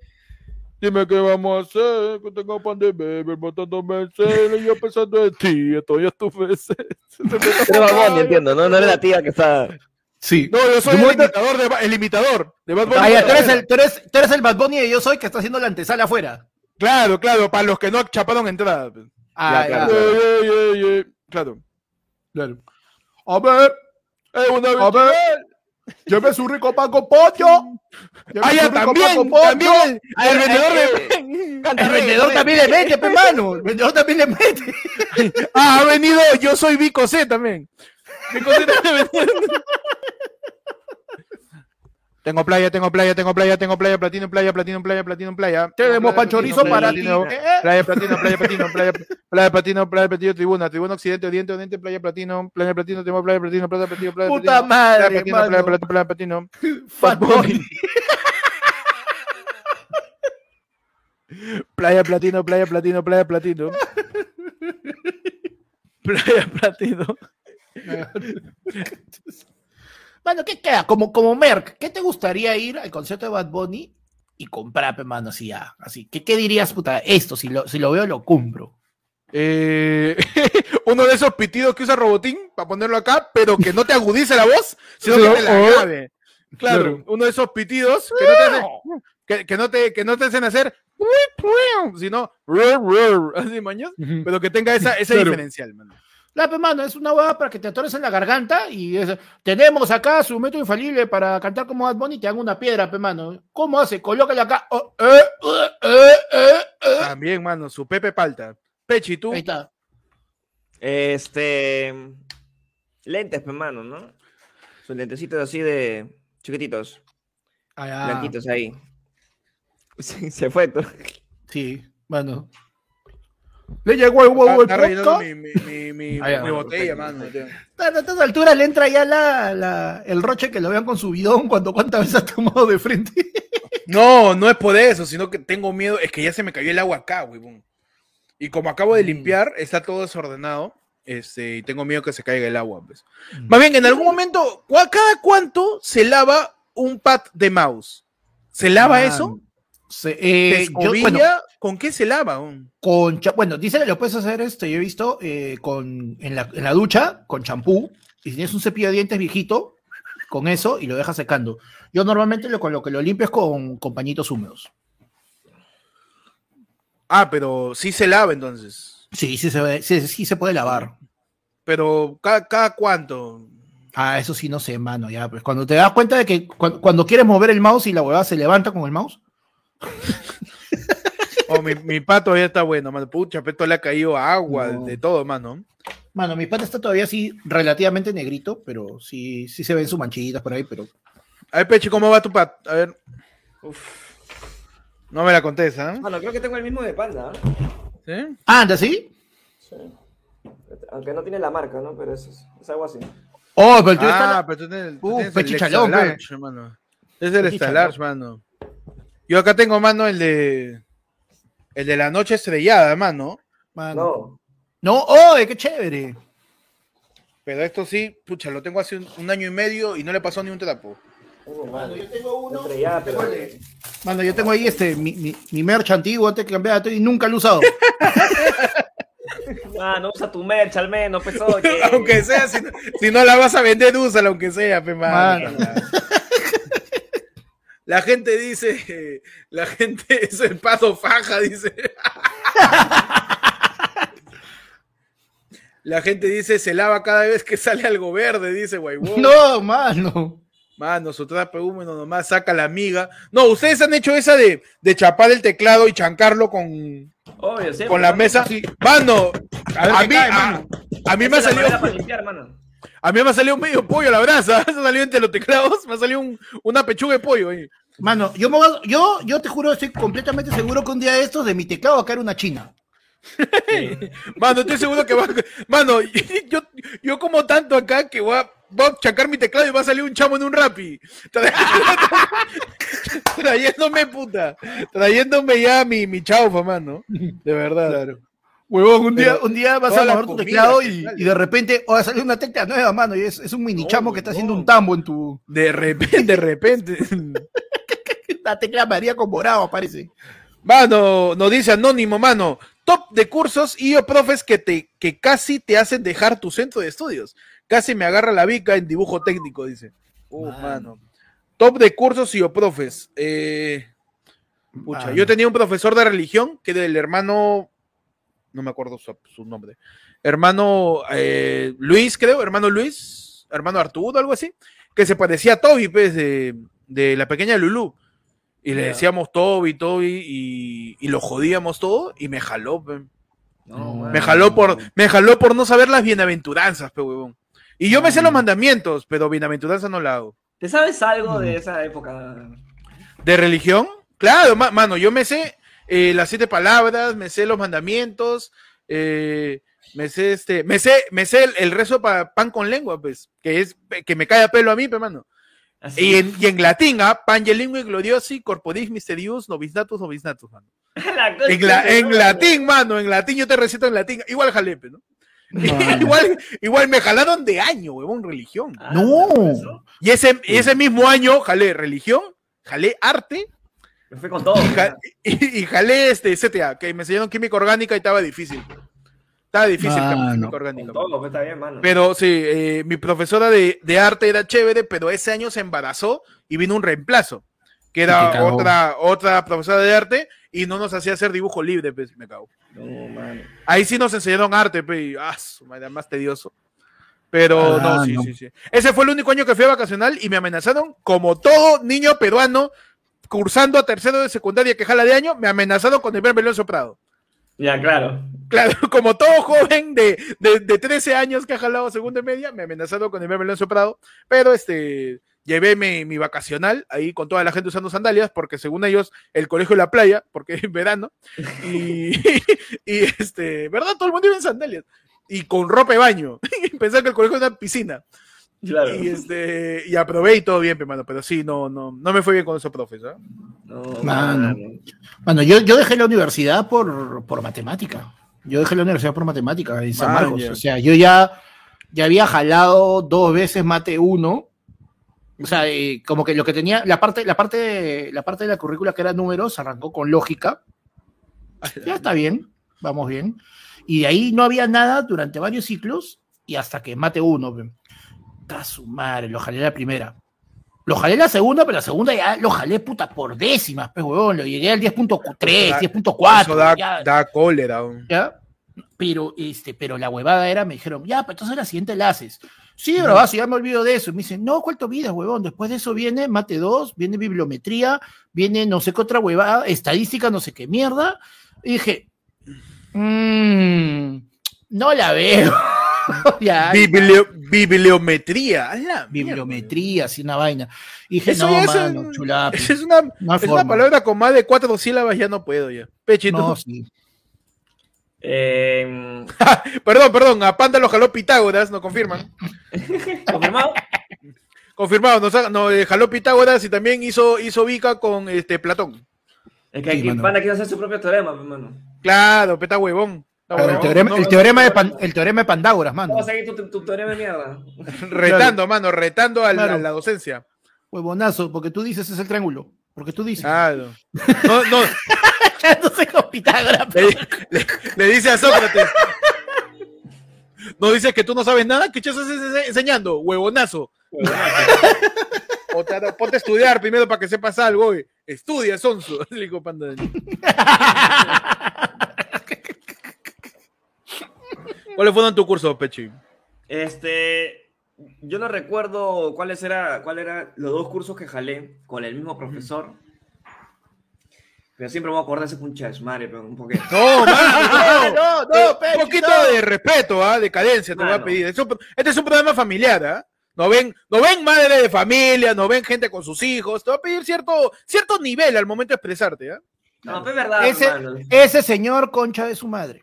Dime qué vamos a hacer, que tengo un pan de bebé brotándome el celo y yo pensando en ti, estoy en tu merced. Pero vamos, entiendo, ¿no? No eres la tía que está... Sí. No, yo soy el imitador, de, el imitador de Bad Bunny. Ah, tú, eres el, tú, eres, tú eres el Bad Bunny y yo soy que está haciendo la antesala afuera. Claro, claro, para los que no chaparon entrada. Ah, ya, claro. claro. Claro. A ver, eh. A ver. Lleve su rico pan con pollo. Ah, ya, también, también. El, vendedor, de, el vendedor también le mete, hermano. El vendedor también le mete. ah, ha venido, yo soy Vico C también. Vico C también. Tengo playa, tengo playa, tengo playa, tengo playa, platino, playa, platino, playa, platino, playa. Tenemos panchorizo para ti. Playa, platino, playa, platino, playa, playa, platino, playa, platino, tribuna, tribuna occidente, oriente, oriente, playa, platino, playa, platino, tenemos playa, platino, playa, platino, playa, Puta madre, playa, platino, playa, platino. Playa, platino, playa, platino, playa, platino. Playa, platino. Mano, ¿qué queda? Como, como Merck, ¿qué te gustaría ir al concierto de Bad Bunny y comprar, mano, así ya? Así, ¿qué, qué dirías, puta? Esto, si lo, si lo veo, lo compro. Eh, uno de esos pitidos que usa Robotín para ponerlo acá, pero que no te agudice la voz, sino que te la grabe. Claro, uno de esos pitidos que no te hacen, que, que no te, que no te hacen hacer sino así maños, pero que tenga esa, ese diferencial, mano. La mano, es una hueá para que te atores en la garganta y tenemos acá su método infalible para cantar como Bad Bunny y te hagan una piedra, pe mano. ¿Cómo hace? Colócale acá. Oh, eh, eh, eh, También, mano, su Pepe Palta. Pechi, ¿tú? Ahí está. Este. Lentes, pe mano, ¿no? Sus lentecitos así de chiquititos. Blanquitos ahí. se fue. Tú. Sí, bueno. Le llegó el huevo el mi, mi, botella, mano. A estas alturas le entra ya la, el roche que lo vean con su bidón cuando cuántas veces ha tomado de frente. No, no es por eso, sino que tengo miedo, es que ya se me cayó el agua acá, huevón. Y como acabo de mm. limpiar, está todo desordenado. Este, y tengo miedo que se caiga el agua. Pues. Mm. Más bien, en algún momento, ¿cada cuánto se lava un pad de mouse? ¿Se lava eso? Eh, ¿Con qué se lava? Con, bueno, dice lo puedes hacer, este, yo he visto, eh, con, en, la, en la ducha, con champú, y si tienes un cepillo de dientes viejito, con eso, y lo dejas secando. Yo normalmente lo, con lo que lo limpio es con, pañitos húmedos. Ah, pero sí se lava entonces. Sí, sí se, sí, sí se puede lavar. Pero ¿cada, cada cuánto? Ah, eso sí no sé, mano, ya. Pues cuando te das cuenta de que cuando, quieres mover el mouse y la huevada se levanta con el mouse. oh, mi, pato ya está bueno, mano. Pucha, pero le ha caído agua, de todo, mano. Mano, mi pato está todavía así relativamente negrito, pero sí, sí se ven sus manchitas por ahí, pero. A ver, Peche, ¿cómo va tu pat? A ver. Uf. No me la contesta, ¿eh? Bueno, creo que tengo el mismo de panda. ¿eh? ¿Sí? ¿Anda, sí? Sí. Aunque no tiene la marca, ¿no? Pero es, es algo así. Oh, pero tú ah, pero tú tienes, tú uh, tienes el Chalón, hermano. Es el Estalar, mano. Yo acá tengo, mano, el de. El de la noche estrellada, mano. mano. No. No, oh, qué chévere. Pero esto sí, pucha, lo tengo hace un, año y medio y no le pasó ni un trapo. Oh, mano, yo tengo uno. Mano, yo tengo ahí este, mi, mi, mi merch antiguo antes que cambiara y nunca lo he usado. Ah, no usa tu merch al menos, pues aunque sea, si no, si no, la vas a vender, úsala aunque sea, pues, mano. La gente dice, la gente es el paso faja, dice. La gente dice, se lava cada vez que sale algo verde, dice Guaybó. No, mano. Mano, su trape húmedo nomás saca la amiga. No, ustedes han hecho esa de, de chapar el teclado y chancarlo con, con la mesa. Mano, a, mí, a, mí me ha salido. A mí me ha salido medio pollo la brasa. Me ha salido entre los teclados. Me ha salido una pechuga de pollo ahí. Mano, yo, yo, yo te juro, estoy completamente seguro que un día de estos de mi teclado va a caer una china. Mano, estoy seguro que va. Mano, yo, yo como tanto acá que voy a, voy a chacar mi teclado y va a salir un chamo en un rapi. Trayéndome puta. Trayéndome ya mi, mi chaufa, mano. De verdad. Claro. Huevón, un día, un día vas a lavar tu teclado y, y, de repente va a salir una tecla nueva, mano, y es, es un mini chamo que está haciendo un tambo en tu. De repente, de repente. La tecla María con morado, parece. Mano, nos dice Anónimo, mano, top de cursos y o profes que te que casi te hacen dejar tu centro de estudios. Casi me agarra la bica en dibujo técnico, dice. Uh, mano. Top de cursos y o profes. Eh, pucha, yo tenía un profesor de religión que del hermano, no me acuerdo su, nombre, hermano eh, Luis, creo, hermano Luis, hermano Arturo, algo así, que se parecía a Toby, pues, de, de la pequeña Lulú. Y le decíamos Toby, Toby, y, y lo jodíamos todo, y me jaló, me jaló por, me jaló por no saber las bienaventuranzas, pe huevón. Y yo me sé los mandamientos, pero bienaventuranza no la hago. ¿Te sabes algo de esa época? ¿De religión? Claro, mano, yo me sé eh, las siete palabras, me sé los mandamientos, eh, me sé este, me sé, me sé el, rezo para pan con lengua, pues, que es que me cae a pelo a mí, pero mano. Y en, y en, latín, ¿ah? Pangelingüe gloriosi corporis mysterius novisnatus novisnatus, mano. en, latín, mano, en latín yo te recito en latín, igual jalepe, ¿no? igual, igual me jalaron de año, huevón, religión. Ah, no. Y ese, ese mismo año jalé religión, jalé arte. Me fui con todo. Y, jalé este CTA, que me enseñaron química orgánica y estaba difícil. Estaba difícil química orgánica. Pues, pero sí, eh, mi profesora de, de, arte era chévere, pero ese año se embarazó y vino un reemplazo, que era otra, otra profesora de arte y no nos hacía hacer dibujo libre, pues, me cago. Ahí sí nos enseñaron arte, pues, ah, más tedioso. Pero ah, no, sí, sí, sí. Ese fue el único año que fui a vacacional y me amenazaron, como todo niño peruano cursando a tercero de secundaria que jala de año, me amenazaron con el ver melón soprado. Ya, claro. Claro, como todo joven de, de, 13 años que ha jalado segunda y media, me amenazaron con el ver melón soprado, pero este, llevé mi, vacacional ahí con toda la gente usando sandalias, porque según ellos, el colegio de la playa, porque es verano, y, y este, ¿verdad? Todo el mundo iba en sandalias, y con ropa de baño, pensaba que el colegio era una piscina. Claro. Y este, y aprobé y todo bien, hermano, pero sí, no, no, no me fue bien con esos profes, ¿eh? No, mano. Bueno, yo, yo dejé la universidad por, por matemática. Yo dejé la universidad por matemática en San Marcos. O sea, yo ya, ya había jalado dos veces mate uno o sea, eh, como que lo que tenía, la parte, la parte, la parte de la currícula que era números arrancó con lógica. Ya está bien, vamos bien. Y de ahí no había nada durante varios ciclos y hasta que mate uno. Está su madre, lo jalé la primera. Lo jalé la segunda, pero la segunda ya lo jalé puta por décimas, pues huevón. Lo llegué al 10.3, 10.4. Da, da cólera. ¿ya? Pero, este, pero la huevada era, me dijeron, ya, pues entonces la siguiente la haces. Sí, bro, ya me olvido de eso. Me dicen, no, ¿cuál vida, huevón? Después de eso viene mate 2, viene bibliometría, viene no sé qué otra huevada, estadística, no sé qué mierda. Y dije, mmm, no la veo. ya, bibliometría. bibliometría, así una vaina. Y dije, no, mano, chulapi. Es una, es una palabra con más de cuatro sílabas, ya no puedo ya. Pechito. No, sí. Eh... perdón, perdón, a Panda lo jaló Pitágoras, ¿no confirman? ¿Confirmado? Confirmado, nos, no, eh, jaló Pitágoras y también hizo, hizo Vica con este Platón. Es que aquí Panda quiere hacer su propio teorema, hermano. Claro, peta huevón. El, teorema, el, teorema de el teorema de Pandágoras, mano. Vamos a seguir tu, tu, teorema de mierda. retando, mano, retando a la, docencia. Huevonazo, porque tú dices es el triángulo. Porque tú dices. Claro. No, no. no sé con Pitágoras. Le, dice a Sócrates. No dices que tú no sabes nada, ¿qué estás enseñando? Huevonazo. o ponte a estudiar primero para que sepas algo. Estudia, Sonso. dijo Panda. ¿Cuáles fueron tu curso, Pechi? Este, yo no recuerdo cuáles era, cuál eran los dos cursos que jalé con el mismo profesor. Pero siempre me voy a acordar ese puncha de madre, pero un poquito. No, no, no, no, Un poquito de respeto, ¿ah? de cadencia te voy a pedir. Este es un programa familiar, ¿ah? No ven, no ven madre de familia, no ven gente con sus hijos. Te voy a pedir cierto, cierto nivel al momento de expresarte, ¿ah? No, es verdad. Ese, ese señor concha de su madre.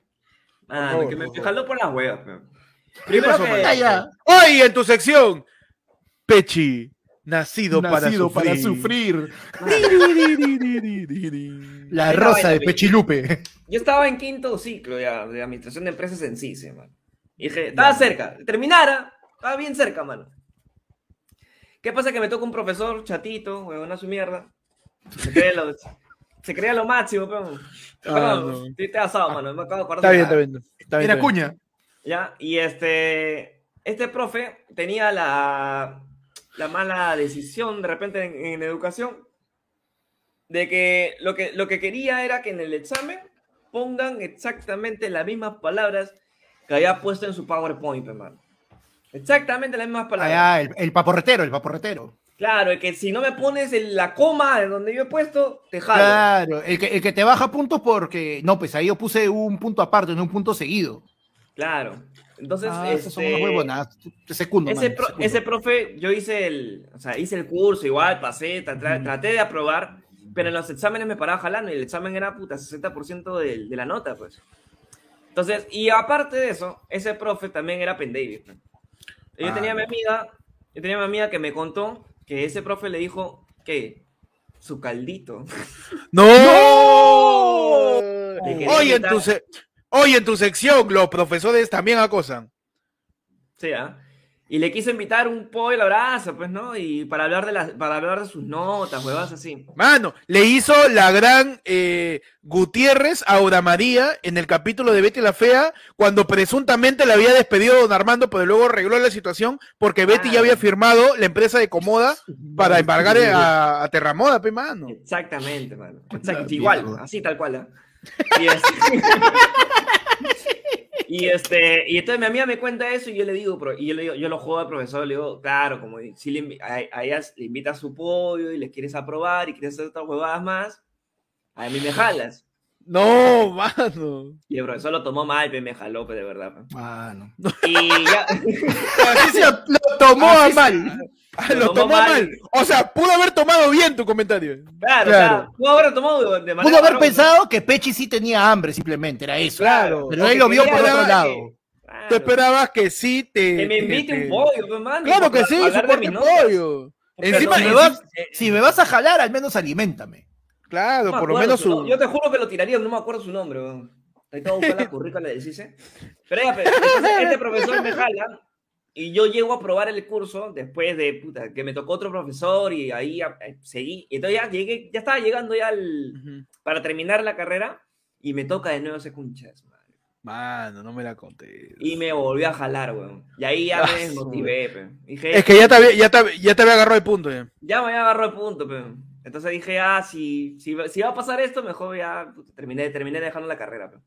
Ah, que me jaló por las huevas. Primero que... Hoy en tu sección, Pechi, Nacido, para sufrir. La rosa de Pechilupe. Yo estaba en quinto ciclo ya de administración de empresas en sí, man. Y dije, estaba cerca. Terminara, estaba bien cerca, mano. ¿Qué pasa? Que me toca un profesor chatito, huevón a su mierda. Se cree se crea lo máximo, pero. Ah, no. te asado, mano. Me acabo de acordar. Está bien, está bien. Está bien. cuña. Ya, y este. Este profe tenía la la mala decisión de repente en, educación de que lo, que lo que quería era que en el examen pongan exactamente las mismas palabras que había puesto en su PowerPoint, hermano. Exactamente las mismas palabras. Ah, el, el, paporretero, el paporretero. Claro, el que si no me pones la coma de donde yo he puesto, te jalo. Claro, el que, el que te baja puntos porque. No, pues ahí yo puse un punto aparte, no un punto seguido. Claro. Entonces, ah, este, son muy buenas. Segundo, ese, ese profe, yo hice el, o sea, hice el curso igual, pasé, traté, de aprobar, pero en los exámenes me paraba jalando y el examen era puta 60% de, de, la nota, pues. Entonces, y aparte de eso, ese profe también era pendejo. Yo tenía a mi ah. amiga, yo tenía a mi amiga que me contó que ese profe le dijo que su caldito. ¡No! Entonces, Hoy en tu sección, los profesores también acosan. Sí, ¿ah? Y le quiso invitar un pollo abrazo, pues, ¿no? Y para hablar de las, para hablar de sus notas, huevas así. Mano, le hizo la gran eh, Gutiérrez a Aura María en el capítulo de Betty la Fea, cuando presuntamente le había despedido a Don Armando, pero luego arregló la situación porque Betty ya había firmado la empresa de Comoda para embargar a, a Terramoda, pe, mano. Exactamente, mano. Igual, así tal cual, ¿eh? Y, este, y entonces mi amiga me cuenta eso y yo le digo, y yo, le digo, yo lo juego al profesor, le digo, claro, como si le, a, ellas le invitas su pollo y les quieres aprobar y quieres hacer otras huevadas más, a mí me jalas. No, mano. Y el profesor lo tomó mal, me jaló, de verdad. Mano. Y ya. lo tomó mal. Lo, tomó, mal. O sea, pudo haber tomado bien tu comentario. Claro, claro. pudo haber tomado de manera. Pudo haber pensado que Pechi sí tenía hambre, simplemente, era eso. Claro. Pero él lo vio por otro lado. Tú esperabas que sí te. Que me invite un pollo, hermano. Claro que sí, un pollo. Encima, si, me vas, si me vas a jalar, al menos aliméntame. Claro, por lo menos su. Yo te juro que lo tiraría, no me acuerdo su nombre. Ahí todo la currícula le decís. Pero ya, pero, este profesor me jala y yo llego a probar el curso después de puta, que me tocó otro profesor y ahí eh, seguí. Entonces ya llegué, ya estaba llegando ya al, para terminar la carrera y me toca de nuevo ese cunchas, madre. Mano, no me la conté. Y me volvió a jalar, weón. Y ahí ya me desmotivé, es que ya te, había, ya, te, ya te había agarrado el punto, ya. Ya me había agarrado el punto, pe. Entonces dije, ah, si, si, si, va a pasar esto, mejor ya terminé, terminé dejando la carrera, pe.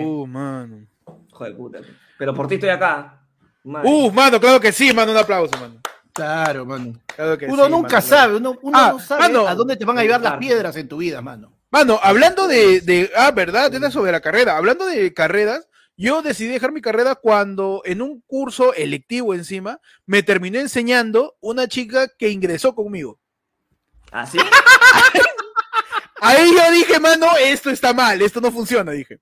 Uh, mano. Joder, puta. Pero por ti estoy acá. Uh, mano, claro que sí, mano, un aplauso, mano. Claro, mano. uno nunca sabe, uno, ah, no sabe a dónde te van a llevar las piedras en tu vida, mano. Mano, hablando de, de ah, verdad, era sobre la carrera. Hablando de carreras, yo decidí dejar mi carrera cuando en un curso electivo encima me terminó enseñando una chica que ingresó conmigo. ¿Ah, sí? Ahí yo dije, mano, esto está mal, esto no funciona, dije.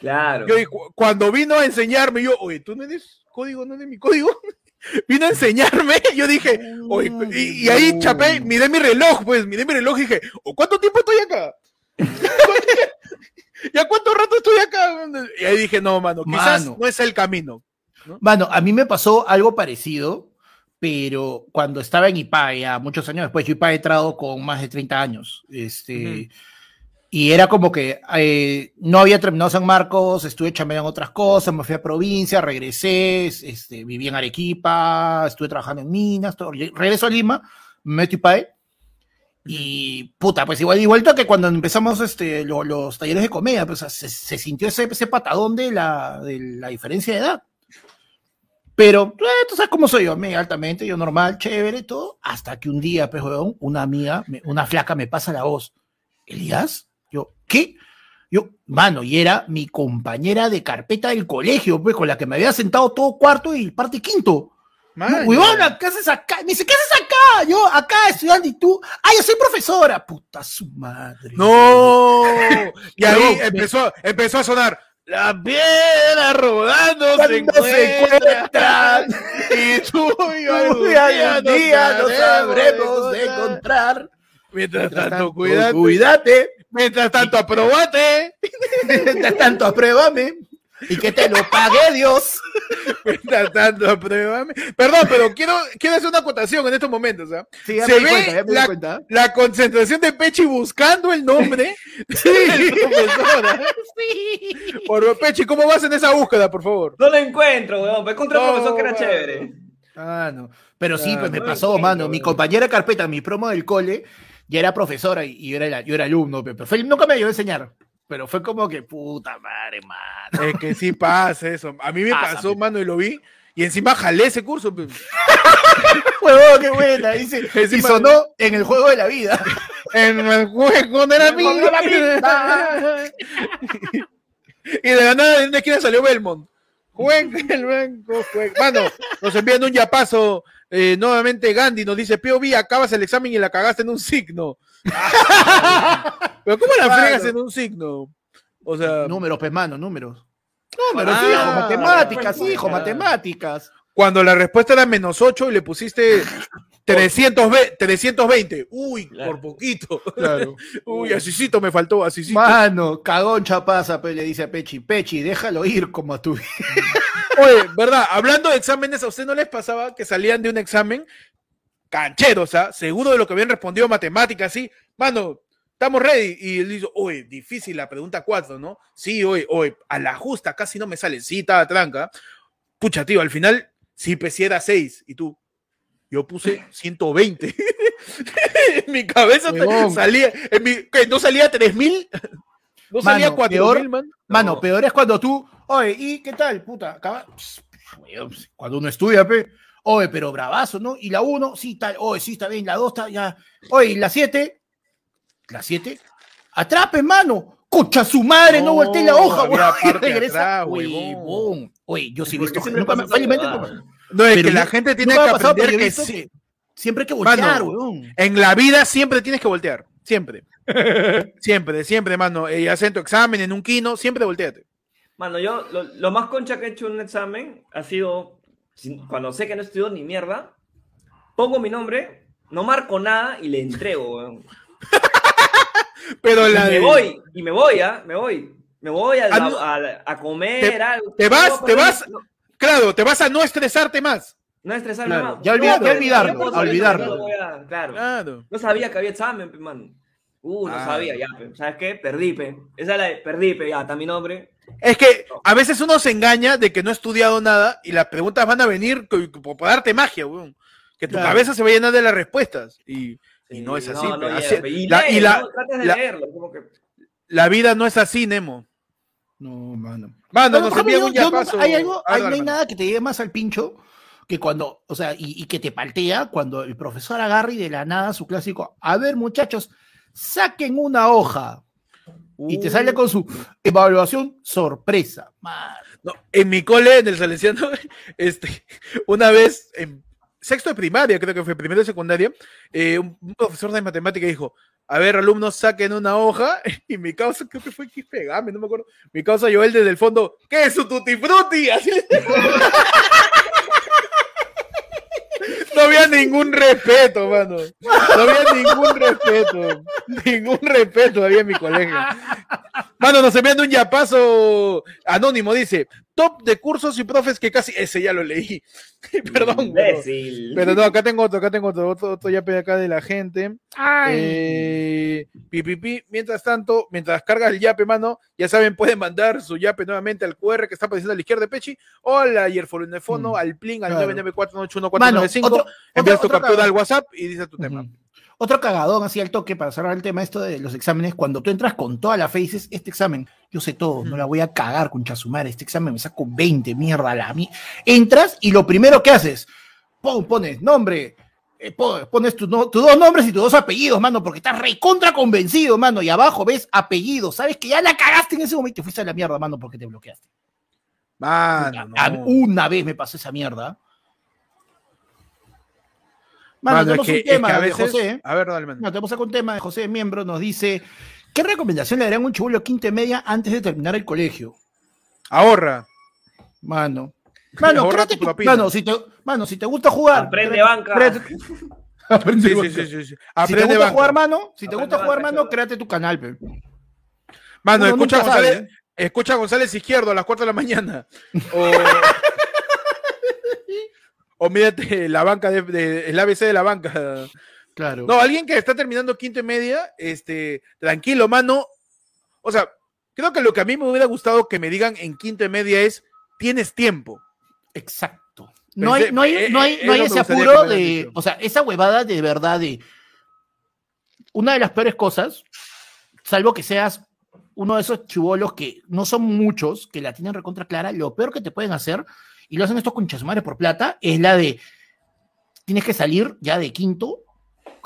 Claro. Yo, cuando vino a enseñarme, yo, oye, ¿tú no eres código, no eres mi código? vino a enseñarme, yo dije, oye, y, ahí chapé, miré mi reloj, pues, miré mi reloj y dije, ¿o cuánto tiempo estoy acá? ¿Ya cuánto rato estoy acá? Y ahí dije, no, mano, quizás no es el camino. Mano, a mí me pasó algo parecido, pero cuando estaba en IPAE, ya muchos años después, yo IPAE he entrado con más de 30 años. Este, Y era como que eh, no había terminado San Marcos, estuve chambeando en otras cosas, me fui a provincia, regresé, este, viví en Arequipa, estuve trabajando en minas, todo, regreso a Lima, me meto IPAE y puta, pues igual, igual que cuando empezamos este, los talleres de comedia, pues se, sintió ese, ese patadón de la, de la diferencia de edad. Pero eh, tú sabes cómo soy yo, me altamente, yo normal, chévere, todo, hasta que un día, pues, una amiga, una flaca me pasa la voz. Elías, yo, ¿qué? Yo, mano, y era mi compañera de carpeta del colegio, pues, con la que me había sentado todo cuarto y parte quinto. Huevona, ¿qué haces acá? Me dice, ¿qué haces acá? Yo, acá estudiando y tú. Ah, yo soy profesora. Puta su madre. No. y ahí empezó, empezó a sonar. La piedra rodando se encuentra. y tú y yo algún día, día nos sabremos de encontrar. Mientras, tanto, cuídate. cuídate. Mientras tanto, aprobate. Mientras tanto, apruébame y que te lo pague Dios. tanto, Perdón, pero quiero, quiero hacer una acotación en estos momentos. ¿ah? Se ve la, concentración de Pechi buscando el nombre sí. profesora. Sí. Por, Pechi, ¿cómo vas en esa búsqueda, por favor? No lo encuentro, weón. Me encontré un profesor que era chévere. Ah, no. Pero sí, pues me pasó, mano. Mi compañera carpeta, mi promo del cole, ya era profesora y yo era, yo era alumno, pero nunca me ayudó a enseñar pero fue como que puta madre, mano. Es que sí pasa eso. A mí me pasó, mano, y lo vi. Y encima jalé ese curso. Huevón, qué buena. Y, y sonó en el juego de la vida. en el juego de la vida. y de la nada de una esquina salió Belmont. Juega el banco, juega. Mano, nos envían un yapazo. Eh, nuevamente Gandhi nos dice, POV, acabas el examen y la cagaste en un signo. Pero ¿cómo la fregas en un signo? O sea. Números, pues, mano, números. Números, ah, hijo, matemáticas, hijo, matemáticas. Cuando la respuesta era menos 8 y le pusiste 320, 320. Uy, por poquito. Claro. Uy, asícito me faltó, asícito. Mano, cagón chapaza, pues, le dice a Pechi. Pechi, déjalo ir como a tu. Oye, ¿verdad? Hablando de exámenes, ¿a usted no les pasaba que salían de un examen cancheros, ¿ah? Seguro de lo que habían respondido matemáticas, sí. Mano, estamos ready. Y él dice, oye, difícil la pregunta 4, ¿no? Sí, oye, oye, a la justa casi no me sale. Sí, estaba tranca. Pucha, tío, al final sí pesé era 6. Y tú, yo puse 120. en mi cabeza salía, en mi, ¿no salía 3000? ¿No salía 4000, man? Mano, peor es cuando tú, oye, ¿y qué tal, puta? Acaba... Cuando uno estudia, pe, oye, pero bravazo, ¿no? Y la 1, sí, tal, oye, sí, está bien, la 2 está ya, oye, la 7, la 7. Atrape, mano. Cocha su madre, no, volteé la hoja, güey. Regresa. Oye, yo sí he visto. Nunca me, no, es que la gente tiene que aprender que, sí. siempre hay que voltear, weón. En la vida siempre tienes que voltear. Siempre. siempre, siempre, mano. Y hacen tu examen en un kino, siempre volteate. Mano, yo lo, lo, más concha que he hecho en un examen ha sido cuando sé que no estudió ni mierda, pongo mi nombre, no marco nada y le entrego, weón. Pero la y me voy, y me voy, ¿ah? Me voy. Me voy a, ah, a, comer te, algo. Te vas, te vas, claro, te vas a no estresarte más. No estresarme más. Ya, olvidar, ya olvidarlo, a olvidarlo. claro. No sabía que había examen, man. Uh, no ah. sabía, ya, ¿sabes qué? Perdí, pe. Esa es la de, perdí, pe, ya, está mi nombre. Es que a veces uno se engaña de que no ha estudiado nada y las preguntas van a venir por darte magia, weón. Que tu cabeza se va a llenar de las respuestas. Y y no es así. la, vida no es así, Nemo. No, mano. Mano, nos envía un Hay algo, hay, no hay nada que te lleve más al pincho que cuando, o sea, y, que te paltea cuando el profesor agarra y de la nada su clásico, a ver muchachos, saquen una hoja. Y te sale con su evaluación sorpresa. No, en mi cole, en el Salesiano, este, una vez, en sexto de primaria, creo que fue primero de secundaria, eh, un, profesor de matemática dijo, a ver, alumnos, saquen una hoja, y mi causa, creo que fue que pegame, no me acuerdo, mi causa Joel desde el fondo, ¿qué es su tutti frutti? Así No había ningún respeto, mano. No había ningún respeto. Ningún respeto había en mi colegio. Mano, nos envían un yapazo anónimo, dice, top de cursos y profes que casi, ese ya lo leí. Perdón. Pero, no, acá tengo otro, acá tengo otro, otro, yape acá de la gente. Eh, pipipi, mientras tanto, mientras carga el yape, mano, ya saben, pueden mandar su yape nuevamente al QR que está apareciendo a la izquierda de Pechi, o al Fono, mm, al Plin, al claro. 994 envías tu captura al WhatsApp y dices tu tema. Otro cagadón así al toque para cerrar el tema esto de los exámenes, cuando tú entras con toda la fe y dices, este examen, yo sé todo, no la voy a cagar con chasumar, este examen me saco 20, mierda, la mí. Entras y lo primero que haces, pones nombre, eh, pones tus dos nombres y tus dos apellidos, mano, porque estás recontra convencido, mano, y abajo ves apellido, sabes que ya la cagaste en ese momento y te fuiste a la mierda, mano, porque te bloqueaste. Mano, una vez me pasó esa mierda Mano, tenemos un tema de José. A ver, dale, man. No, tenemos un tema de José, miembro, nos dice, ¿qué recomendación le darían a un chubulo quinta y media antes de terminar el colegio? Ahorra. Mano. Mano, mano, si te, mano, si te gusta jugar. Aprende banca. Aprende sí, sí, sí, sí, si te gusta jugar, mano, si te gusta jugar, mano, créate tu canal, pe. Mano, escucha a, González, escucha a González Izquierdo a las 4 de la mañana. O... o mírate la banca de, el ABC de la banca. Claro. No, alguien que está terminando quinto y media, este, tranquilo, mano. O sea, creo que lo que a mí me hubiera gustado que me digan en quinto y media es, tienes tiempo. Exacto. No hay, no hay, eh, no hay, no hay ese apuro de, o sea, esa huevada de verdad de una de las peores cosas, salvo que seas uno de esos chivolos que no son muchos, que la tienen recontra clara, lo peor que te pueden hacer y lo hacen estos conchasumares por plata, es la de tienes que salir ya de quinto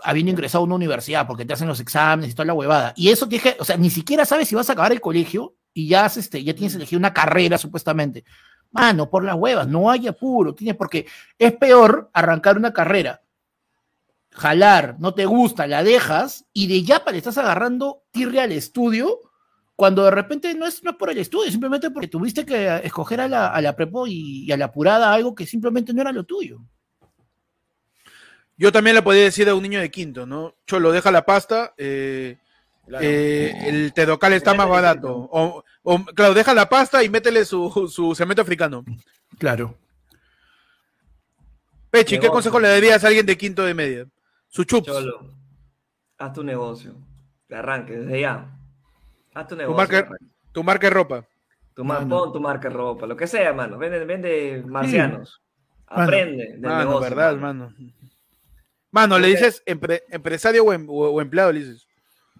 habiendo ingresado a una universidad porque te hacen los exámenes y toda la huevada. Y eso tienes que, o sea, ni siquiera sabes si vas a acabar el colegio y ya, este, ya tienes elegido una carrera supuestamente. Mano, por las huevas, no hay apuro, tienes porque es peor arrancar una carrera, jalar, no te gusta, la dejas y de ya para estás agarrando tirre al estudio cuando de repente no es, por el estudio, simplemente porque tuviste que escoger a la, a prepo y, a la apurada algo que simplemente no era lo tuyo. Yo también le podría decir a un niño de quinto, ¿no? Cholo, deja la pasta, eh, eh, el tedocal está más barato. O, claro, deja la pasta y métele su, su cemento africano. Claro. Pechi, ¿qué consejo le darías a alguien de quinto de media? Su chups. Cholo, haz tu negocio. Que arranque desde ya. Haz tu negocio. Tu marca, de ropa. Tu pon tu marca de ropa, lo que sea, mano. Vende, vende marcianos. Aprende del mano, verdad, mano. Mano, le dices empresario em, o, empleado, le dices.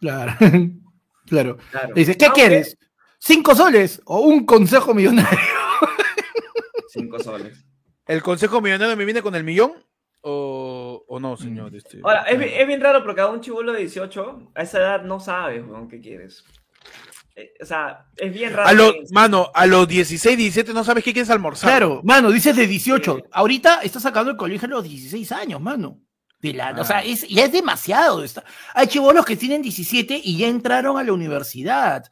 Claro. claro. Le dices, ¿qué quieres? ¿Cinco soles o un consejo millonario? Cinco soles. ¿El consejo millonario me viene con el millón? ¿O, o no, señor? Este, Ahora, es, es, bien raro porque a un chivolo de 18, a esa edad no sabes, ¿qué quieres? Eh, o sea, es bien raro. A lo, mano, a los 16, 17 no sabes qué quieres almorzar. Claro, mano, dices de 18. Ahorita estás sacando el colegio a los 16 años, mano. O sea, ah. es, ya es demasiado. Hay chivolos que tienen 17 y ya entraron a la universidad.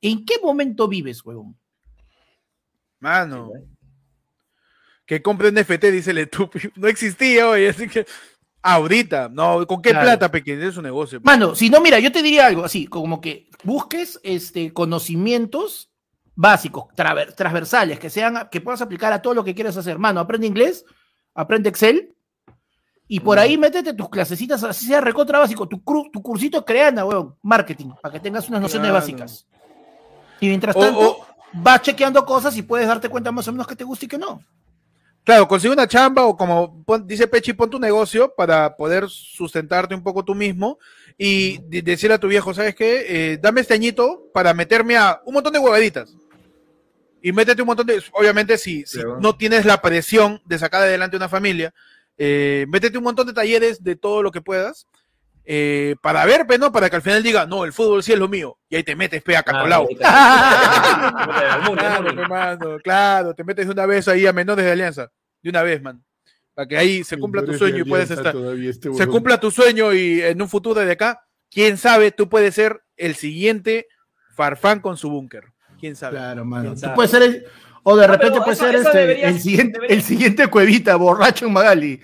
¿En qué momento vives, huevón? Mano. Que compren FT, dice el estúpido. No existía hoy, así que. Ahorita, no, ¿con qué plata, pequeño? Es un negocio. Mano, si no, mira, yo te diría algo así, como que busques este, conocimientos básicos, transversales, que sean, que puedas aplicar a todo lo que quieras hacer. Mano, aprende inglés, aprende Excel, y por ahí métete tus clasecitas, así sea recontra básico, tu, tu cursito creana, weón, marketing, para que tengas unas nociones básicas. Y mientras tanto, vas chequeando cosas y puedes darte cuenta más o menos que te gusta y que no. Claro, consigue una chamba o como dice Pechi, pon tu negocio para poder sustentarte un poco tú mismo y decirle a tu viejo, ¿sabes qué? Eh, dame este añito para meterme a un montón de huevaditas. Y métete un montón de, obviamente si, no tienes la presión de sacar adelante una familia, eh, métete un montón de talleres de todo lo que puedas eh, para ver, pero no, para que al final diga, no, el fútbol sí es lo mío. Y ahí te metes, pega catolao. claro, claro, te metes de una vez ahí a menores de alianza. De una vez, man. Para que ahí se cumpla tu sueño y puedes estar. Este se cumpla tu sueño y en un futuro de acá, quién sabe, tú puedes ser el siguiente Farfán con su búnker. Quién sabe. Claro, mano. Tú puedes ser el, o de repente puede ser este, el, siguiente, el siguiente cuevita, borracho en Magali.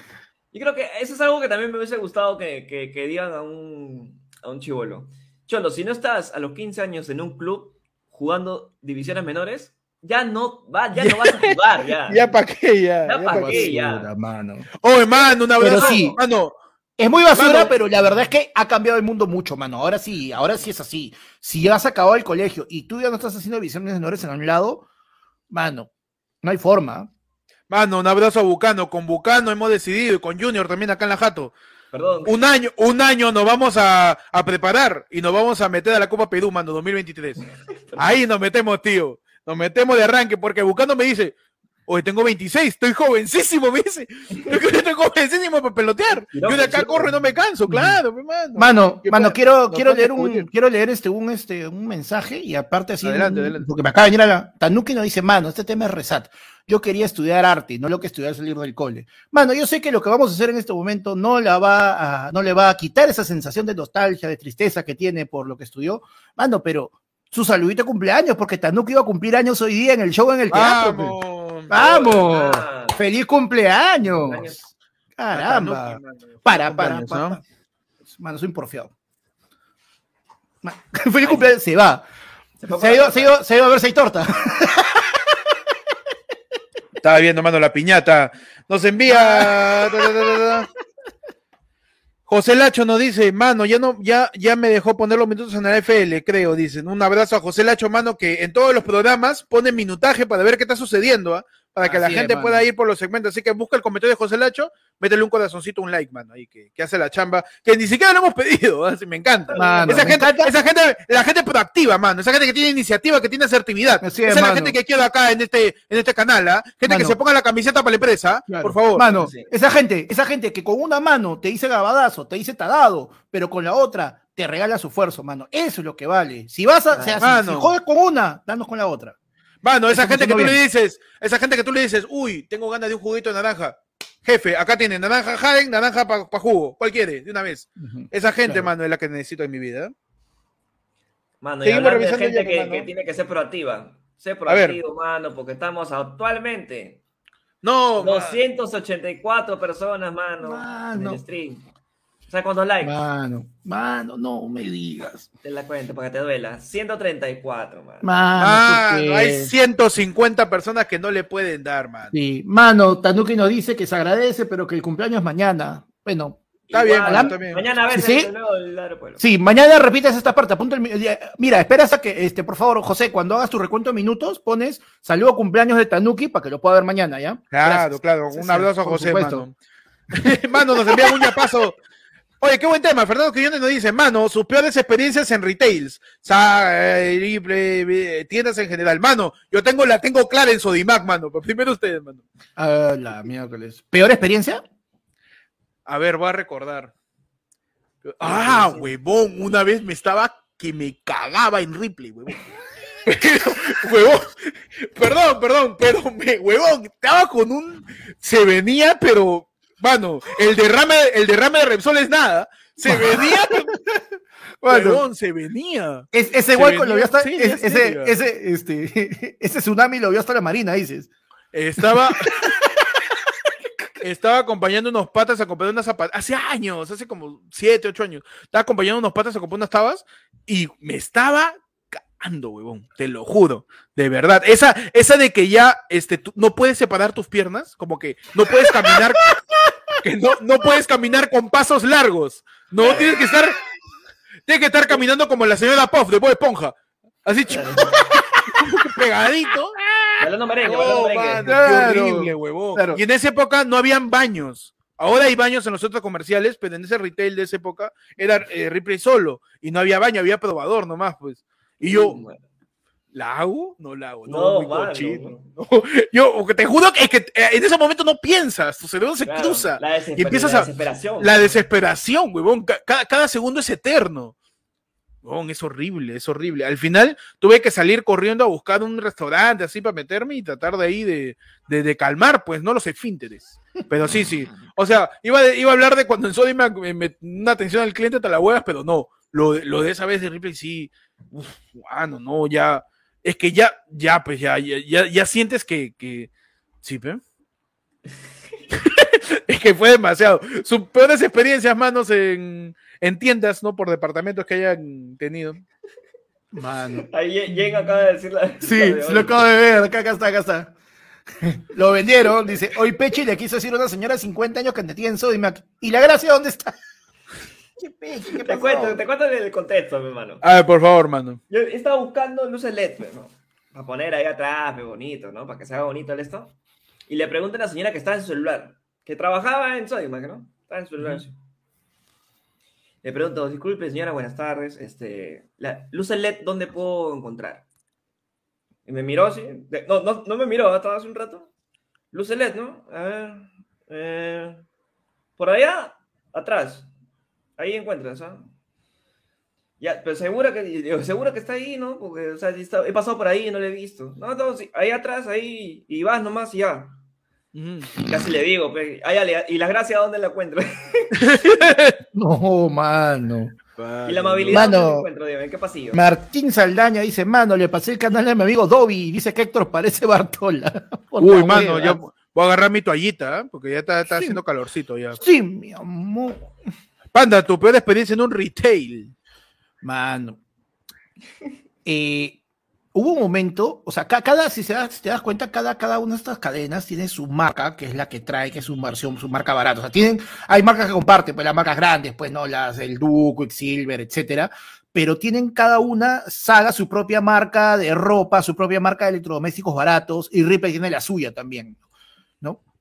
Yo creo que eso es algo que también me hubiese gustado que, que, digan a un, a un chivolo. Cholo, si no estás a los 15 años en un club jugando divisiones menores, ya no, va, ya no vas a jugar, ya. ya para qué, ya. Ya, para qué, ya. Mano. Oh, hermano, una abrazo. sí, mano. Es muy basura, pero la verdad es que ha cambiado el mundo mucho, mano. Ahora sí, ahora sí es así. Si ya has acabado el colegio y tú ya no estás haciendo divisiones menores en un lado, mano, no hay forma. Mano, un abrazo a Bucano. Con Bucano hemos decidido y con Junior también acá en la Jato. Perdón. Un año, un año nos vamos a, preparar y nos vamos a meter a la Copa Perú, mano, 2023. Ahí nos metemos, tío. Nos metemos de arranque porque Bucano me dice, Oye, tengo 26, estoy jovencísimo, me dice. Estoy jovencísimo para pelotear. Yo de acá corro y no me canso, claro, mano. Mano, mano, quiero, quiero leer un, quiero leer este, un, este, un mensaje y aparte así, adelante, adelante. porque me acaba de venir a la, Tanuki nos dice, mano, este tema es resat. Yo quería estudiar arte, no lo que estudiar salir del cole. Mano, yo sé que lo que vamos a hacer en este momento no la va a, no le va a quitar esa sensación de nostalgia, de tristeza que tiene por lo que estudió. Mano, pero su saludito de cumpleaños, porque Tanuki iba a cumplir años hoy día en el show en el teatro. ¡Vamos! ¡Feliz cumpleaños! Caramba. Para, para, para. Mano, soy un porfiado. Feliz cumpleaños, se va. Se, ha ido, se, se ha ido a ver seis tortas. Estaba viendo, mano, la piñata. Nos envía. José Lacho nos dice, mano, ya no, ya, ya me dejó poner los minutos en la FL, creo, dicen. Un abrazo a José Lacho, mano, que en todos los programas pone minutaje para ver qué está sucediendo, ¿ah? Para que la gente pueda ir por los segmentos. Así que busca el comentario de José Lacho, métele un corazoncito, un like, mano, ahí que, hace la chamba, que ni siquiera lo hemos pedido, así me encanta. esa, gente, esa gente, la gente proactiva, mano, esa gente que tiene iniciativa, que tiene asertividad. esa es la gente que quiero acá en este, en este canal, ¿ah? gente que se ponga la camiseta para la empresa, por favor. Mano, esa gente, esa gente que con una mano te dice grabadazo, te dice tadado, pero con la otra te regala su esfuerzo, mano. Eso es lo que vale. Si vas a, si, jodes con una, danos con la otra. Mano, esa gente que tú le dices, esa gente que tú le dices, uy, tengo ganas de un juguito de naranja. Jefe, acá tiene naranja Jaden, naranja para jugo. ¿Cuál quiere? De una vez. Esa gente, mano, es la que necesito en mi vida. Mano, y de gente que, tiene que ser proactiva. Ser proactivo, mano, porque estamos actualmente. No. 284 personas, mano, mano. en el stream. ¿Sabes cuántos likes? Mano, mano, no me digas. Te la cuento para que te duela. 134, mano. Mano, hay 150 personas que no le pueden dar, mano. Sí, mano, Tanuki nos dice que se agradece, pero que el cumpleaños es mañana. Bueno, Está bien, está bien. Mañana a ver ¿Sí? Sí, mañana repites esta parte. Apunta el, mira, espera hasta que, este, por favor, José, cuando hagas tu recuento de minutos, pones saludo cumpleaños de Tanuki para que lo pueda ver mañana, ¿ya? Claro, claro. Un abrazo a José, mano. mano, nos envía un paso Oye, qué buen tema. Fernando Quiñones nos dice, mano, sus peores experiencias en retails, tiendas en general. Mano, yo tengo la tengo clara en Sodimac, mano. Pero primero ustedes, mano. Ah, la miércoles. ¿Peor experiencia? A ver, voy a recordar. Ah, huevón, una vez me estaba que me cagaba en Ripley, huevón. huevón, perdón, perdón, pero me, huevón, estaba con un, se venía, pero Mano, el derrame, el derrame de Repsol es nada. Se venía. Bueno, se venía. ese hueco lo vio hasta. ese, ese, este, ese tsunami lo vio hasta la marina, dices. Estaba. estaba acompañando unos patas a comprar unas zapatas. Hace años, hace como 7, 8 años. Estaba acompañando unos patas a comprar unas tabas y me estaba cagando, huevón. Te lo juro. De verdad. Esa, esa de que ya este, tú no puedes separar tus piernas, como que no puedes caminar que no, no puedes caminar con pasos largos. No, tienes que estar, tienes que estar caminando como la señora Puff de Bob Esponja. Así pegadito. horrible, huevón. Y en esa época no habían baños. Ahora hay baños en los otros comerciales, pero en ese retail de esa época era eh, Ripley solo y no había baño, había probador nomás, pues. Y yo, ¿La hago? No la hago. No, no, no. Yo te juro que, es que eh, en ese momento no piensas, tu cerebro se cruza. La y empiezas la desesperación. La desesperación, huevón. Cada, cada segundo es eterno. Huevón, es horrible, es horrible. Al final tuve que salir corriendo a buscar un restaurante así para meterme y tratar de ahí de, de, calmar, pues, no los efínteres. Pero sí, sí. O sea, iba, iba a hablar de cuando en Sodi me, me, una atención al cliente te la huevas, pero no. Lo, lo de esa vez de Ripley sí. Uf, bueno, no, ya es que ya, ya, pues ya, ya, ya sientes que, que... sí, pero... es que fue demasiado. Sus peores experiencias, manos, en, en tiendas, ¿no? Por departamentos que hayan tenido. Mano. Ahí Jen acaba de decir la. Sí, lo acabo de ver. Acá, acá está, acá está. Lo vendieron. Dice: Hoy Pechi le quiso decir a una señora de 50 años que te en Sodimac. ¿Y la gracia dónde está? Te cuento, te cuento el contexto, mi hermano. A ver, por favor, mano. Yo estaba buscando luces LED, pues, ¿no? Para poner ahí atrás, muy bonito, ¿no? Para que se haga bonito el esto. Y le pregunté a la señora que estaba en su celular, que trabajaba en Sodimac, ¿no? Estaba en su celular. Le pregunto, disculpe, señora, buenas tardes. Este, la luces LED, ¿dónde puedo encontrar? Y me miró así. No, no, no me miró, estaba hace un rato. Luces LED, ¿no? A ver. Eh, por allá, atrás. Ahí encuentras, ¿ah? Ya, pero segura que, segura que está ahí, ¿no? Porque, o sea, he pasado por ahí y no lo he visto. No, no, ahí atrás, ahí, y vas nomás y ya. Casi le digo, pues, y la gracia, ¿dónde la encuentro? no, mano. Y la amabilidad, ¿dónde encuentro? ¿En qué pasillo? Martín Saldaña dice, mano, le pasé el canal a mi amigo Dobby, dice que Héctor parece Bartola. Uy, mano, ya voy a agarrar mi toallita, ¿eh? porque ya está, está haciendo calorcito ya. Sí, mi amor. Panda, tu peor experiencia en un retail. Mano. Eh, hubo un momento, o sea, cada, si, se te das cuenta, cada, cada una de estas cadenas tiene su marca, que es la que trae, que es su versión, su marca barata. O sea, tienen, hay marcas que comparten, pues las marcas grandes, pues, ¿no? Las del Duke, Silver, etcétera. Pero tienen cada una, Saga su propia marca de ropa, su propia marca de electrodomésticos baratos, y Ripley tiene la suya también,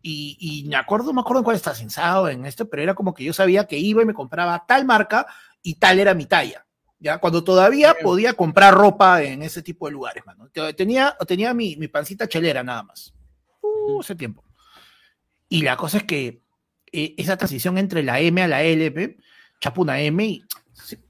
¿no? Y, me acuerdo, me acuerdo en cuál está censado en esto, pero era como que yo sabía que iba y me compraba tal marca y tal era mi talla. ¿ya? Cuando todavía podía comprar ropa en ese tipo de lugares, mano. Tenía, tenía mi, mi pancita chelera nada más. Uh, hace tiempo. Y la cosa es que eh, esa transición entre la M a la L, chapo una M y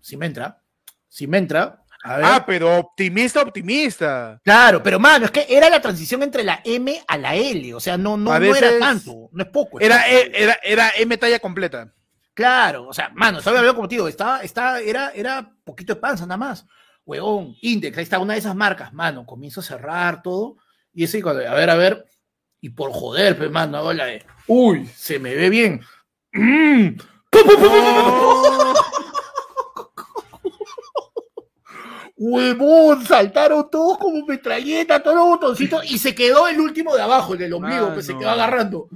si me entra, si me entra, Ah, pero optimista, optimista. Claro, pero mano, es que era la transición entre la M a la L, o sea, no, no, era tanto, no es poco. era, e, era, era M talla completa. Claro, o sea, mano, estaba hablando como digo, estaba, estaba, era, era poquito de panza nada más. Huevón, Index, ahí está una de esas marcas, mano, comienzo a cerrar todo. Y ese, cuando, a ver, a ver, y por joder, pues, mano, hago la de, uy, se me ve bien. Mm. huevón, saltaron todos como metralleta, todos los botoncitos, y se quedó el último de abajo, el del ombligo, que se quedó agarrando.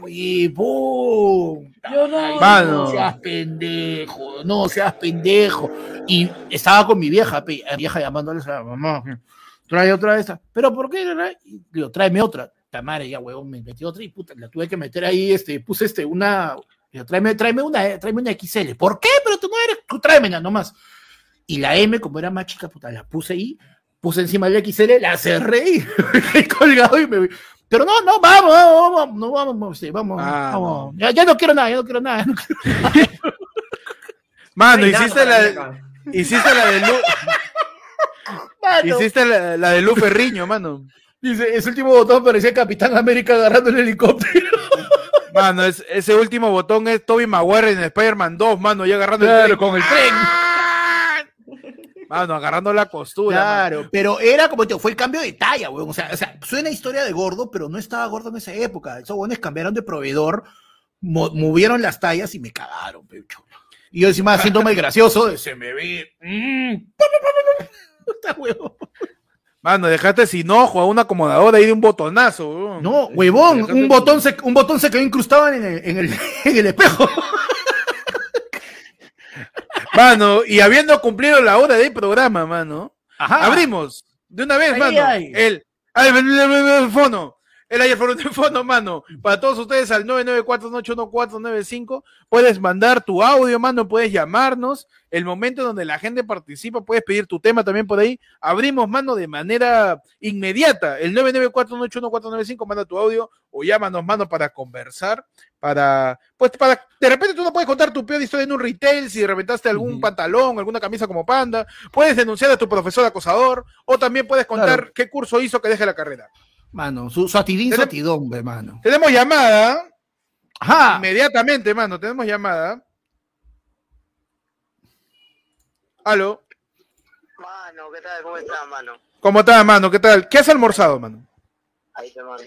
Huevón, no, seas pendejo, no seas pendejo. Y estaba con mi vieja, vieja llamándole a la mamá, trae otra vez, pero ¿por qué? Digo, tráeme otra. Tamare, ya huevón, me metí otra y puta, la tuve que meter ahí, este, puse este, una, tráeme, tráeme una, tráeme una XL. ¿Por qué? Pero tú no eres, tú tráeme nada nomás. Y la M, como era más chica, puta, la puse ahí, puse encima del XL, la cerré y me colgado y me pero no, no, vamos, vamos, vamos, no, vamos, sí, vamos, ah, vamos. Ya, ya, no quiero nada, ya no quiero nada. No quiero nada. Mano, hiciste la, hiciste la de Lu, hiciste la, la de Lu Ferriño, mano. Dice, ese último botón parecía Capitán América agarrando el helicóptero. Mano, ese último botón es Toby Maguire en Spider-Man 2, mano, ya agarrando el tren. con el tren. Mano, agarrando la costura. Claro, pero era como, te fue el cambio de talla, weón. O sea, o sea, suena historia de gordo, pero no estaba gordo en esa época. Esos weones cambiaron de proveedor, movieron las tallas y me cagaron, pecho. Y yo encima haciéndome el gracioso, se me ve. Mm. Mano, dejaste sin ojo a una acomodadora ahí de un botonazo, weón. No, huevón, un botón, se, un botón se quedó incrustado en el, en el, en el espejo. Mano, y habiendo cumplido la hora del programa, mano, abrimos de una vez, mano, el, el, fono, El ayer por un teléfono, mano. Para todos ustedes al 994-81495. Puedes mandar tu audio, mano. Puedes llamarnos. El momento donde la gente participa, puedes pedir tu tema también por ahí. Abrimos, mano, de manera inmediata. El 994-81495. Manda tu audio o llámanos, mano, para conversar. Para, pues, para, de repente tú no puedes contar tu peor historia en un retail si reventaste algún pantalón, alguna camisa como panda. Puedes denunciar a tu profesor acosador o también puedes contar qué curso hizo que deje la carrera. Mano, su, su atidín, su atidón, mano. Tenemos llamada. Ajá. Inmediatamente, mano, tenemos llamada. Aló. Mano, ¿qué tal? ¿Cómo estás, mano? ¿Cómo estás, mano? ¿Qué tal? ¿Qué has almorzado, mano? Ahí te mano.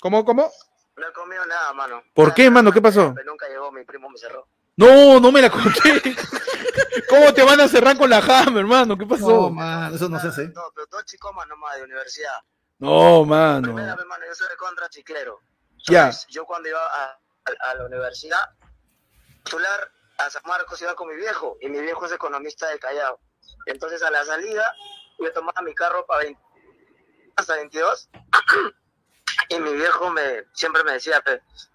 ¿Cómo, cómo? No he comido nada, mano. ¿Por qué, mano? ¿Qué pasó? Nunca llegó, mi primo me cerró. No, no me la conté. ¿Cómo te van a cerrar con la Hammer, hermano? ¿Qué pasó? No, man, eso no se hace. No, pero dos chicos más nomás de universidad. No, mano. Primera, hermano, yo soy de contra chiclero. Ya. Yo cuando iba a, a, la universidad, titular a San Marcos iba con mi viejo, y mi viejo es economista de Callao. Entonces a la salida, yo tomaba mi carro para 20, hasta 22, y mi viejo me siempre me decía,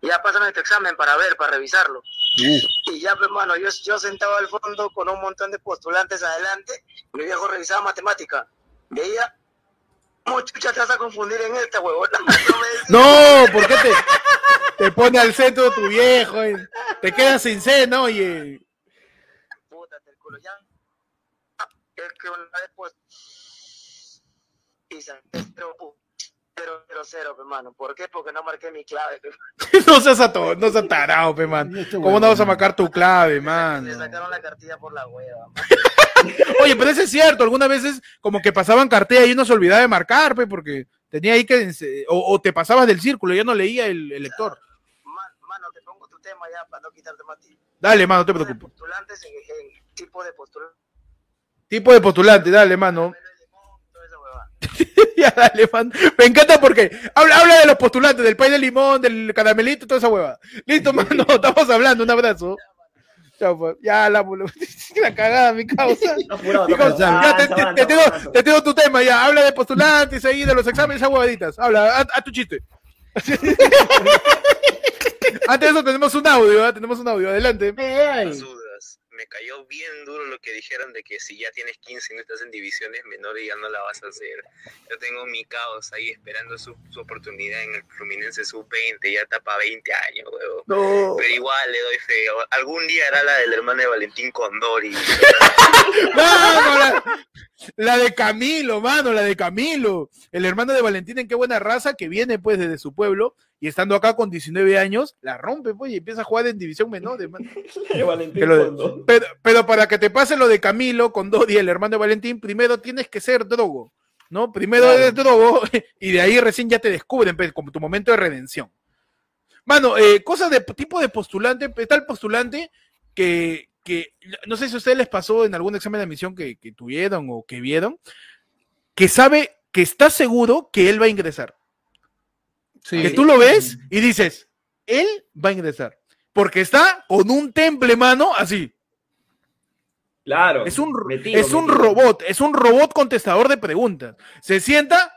ya pásame tu examen para ver, para revisarlo. Y ya, pues, hermano, yo, yo sentado al fondo con un montón de postulantes adelante, mi viejo revisaba matemática. Veía, te vas a confundir en esta, huevona. No, ¿por qué te, te pone al centro tu viejo? Te quedas sin seno, oye. Puta, el culo ya. Es que una vez, pues, y se Cero, cero, cero, hermano. ¿Por qué? Porque no marqué mi clave, no seas ato, no seas tarado, pe, man. ¿Cómo no vas a marcar tu clave, man? Le sacaron la cartilla por la hueva. Oye, pero eso es cierto. Algunas veces como que pasaban cartilla y uno se olvidaba de marcar, pe, porque tenía ahí que... O, te pasabas del círculo, ya no leía el, lector. mano, te pongo tu tema ya para no quitarte más ti. Dale, mano, no te preocupes. Postulantes en, en tipo de postulante. Tipo de postulante, dale, mano. ya dale, man. Me encanta porque habla, habla de los postulantes, del pay de limón, del caramelito, toda esa hueva. Listo, mano, estamos hablando, un abrazo. Chao, pues. Ya, la, la cagada, mi causa. ya, te, tengo, te, tengo, tu tema, ya. Habla de postulantes ahí, de los exámenes, esas huevaditas. Habla, haz, tu chiste. Antes de eso tenemos un audio, ¿eh? tenemos un audio, adelante me cayó bien duro lo que dijeron de que si ya tienes 15 y no estás en divisiones menores ya no la vas a hacer. Yo tengo mi caos ahí esperando su, su oportunidad en el Fluminense sub-20, ya para 20 años, huevo. Pero igual le doy feo. Algún día hará la del hermano de Valentín Condori. no, la, de Camilo, mano, la de Camilo. El hermano de Valentín en qué buena raza que viene pues desde su pueblo y estando acá con 19 años, la rompe, pues, y empieza a jugar en división menor. pero, pero, para que te pase lo de Camilo con Dodi, el hermano de Valentín, primero tienes que ser drogo, ¿no? Primero eres drogo y de ahí recién ya te descubren, pues, como tu momento de redención. Mano, eh, cosas de tipo de postulante, está el postulante que, que, no sé si a ustedes les pasó en algún examen de admisión que, que tuvieron o que vieron, que sabe, que está seguro que él va a ingresar que tú lo ves y dices, él va a ingresar. Porque está con un temple, mano, así. Claro. Es un, es un robot, es un robot contestador de preguntas. Se sienta,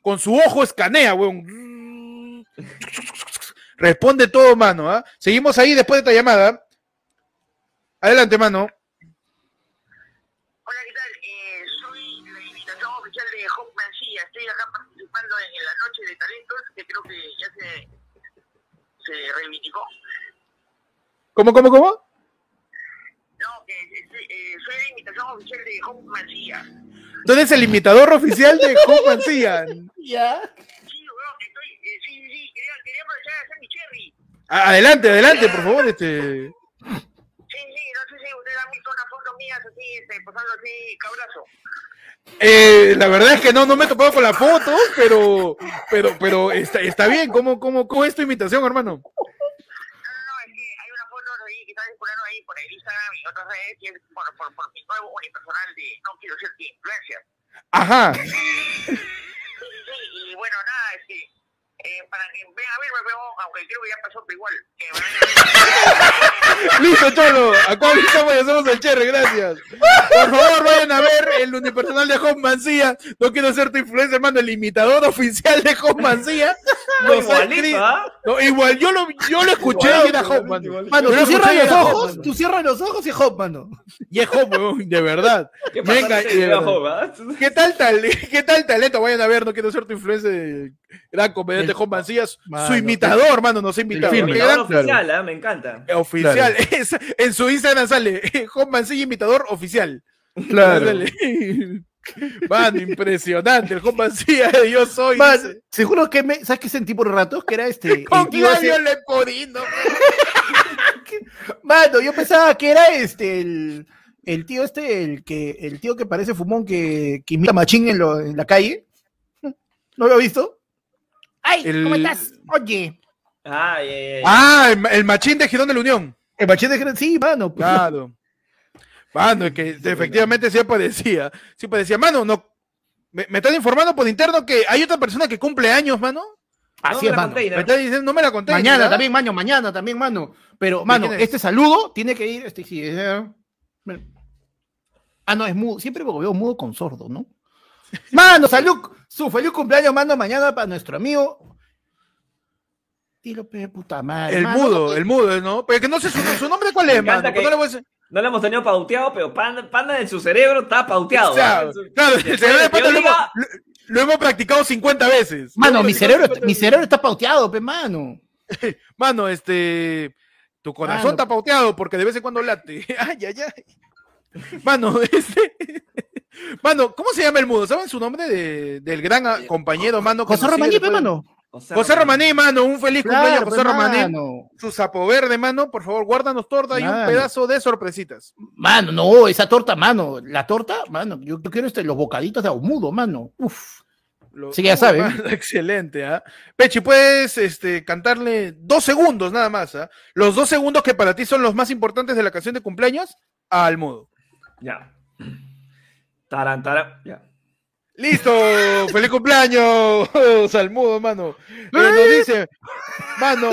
con su ojo escanea, weón. Responde todo, mano. ¿ah? Seguimos ahí después de esta llamada. Adelante, mano. Que creo que ya se, se reivindicó. ¿Cómo, cómo, cómo? No, que eh, soy la invitación oficial de Hope Mancilla. ¿Tú eres el imitador oficial de Hope Mancilla? ¿Ya? Sí, bueno, estoy, eh, sí, sí, quería, quería aprovechar hacer mi cherry. Adelante, adelante, por favor, este... Sí, sí, no sé si ustedes han visto unas fotos mías así, este, posando así, cabrazo. Eh, la verdad es que no, no me he topado con la foto, pero, pero, pero está, está bien. ¿Cómo, cómo, ¿Cómo es tu imitación, hermano? No, no, es que hay una foto ahí que está circulando ahí por el Instagram y otras redes y es por, por, por mi nuevo unipersonal de no quiero ser de influencia. Ajá. Sí, y bueno, nada, es que eh, para que vean a verme, aunque creo que ya pasó, pero igual. Que Listo, Cholo. Acá estamos y hacemos el cherry, gracias. Por favor, vayan a ver el unipersonal de Home Mancía. No quiero ser tu influencer, hermano. El imitador oficial de Home Mancía. ¿ah? no, igual, yo lo, yo lo escuché y era Home, mano. Mano, tú cierras los ojos, tú cierras los ojos y es Home, mano. Y es Home, de verdad. ¿Qué, Venga, ah? ¿Qué tal tal? ¿Qué tal talento? Vayan a ver, no quiero ser tu influencer gran comediante Home Mancía. Su imitador, mano, nos ha invitado. oficial, ¿eh? me encanta. Oficial. en su Instagram sale Juan Mancilla imitador oficial. Claro. Mano, impresionante. El Juan Mancilla yo soy. seguro que me. ¿Sabes qué sentí por ratos? Que era este. Con tío ese... Lepodino. Mano, yo pensaba que era este. El, el, tío este, el que el tío que parece fumón que, que imita machín en, lo, en la calle. ¿No lo he visto? ¡Ay! ¿Cómo estás? Oye. Ah, ah el, machín de Girón de la Unión. El machín de Girón, sí, mano. Pues. Claro. Mano, es que efectivamente sí aparecía. Sí aparecía. Mano, no. Me, están informando por interno que hay otra persona que cumple años, mano. Así es, mano. Me está diciendo, no me la conté. Mañana también, mano, mañana también, mano. Pero, mano, este saludo tiene que ir. Este, sí, ah, no, es mudo. Siempre me veo mudo con sordo, ¿no? Mano, salud. Su feliz cumpleaños, mando mañana para nuestro amigo. Dilo, pe, puta madre. El mudo, el mudo, ¿no? Pero que no sé su, nombre cuál es, mano. no, le no lo hemos tenido pauteado, pero Panda, Panda en su cerebro está pauteado. Claro, claro el cerebro de Panda lo, hemos, practicado 50 veces. Mano, mi cerebro, mi cerebro está pauteado, pe, mano. mano, este. Tu corazón está pauteado porque de vez en cuando late. ay, ay, ay. Mano, este. Mano, ¿cómo se llama el mudo? ¿Saben su nombre de, del gran compañero, mano? José Romaní, mano. José, Romaní, mano, un feliz cumpleaños, José Romaní. Su sapo verde, mano, por favor, guárdanos torta y un pedazo de sorpresitas. Mano, no, esa torta, mano, la torta, mano, yo, quiero este, los bocaditos de ahumudo, mano. Uf. sí, ya saben. Excelente, ¿ah? Pechi, puedes este, cantarle dos segundos nada más, ¿ah? Los dos segundos que para ti son los más importantes de la canción de cumpleaños al mudo. Ya. Tarantara. Ya. Listo, feliz cumpleaños, Salmudo, mano. Eh, nos dice, mano.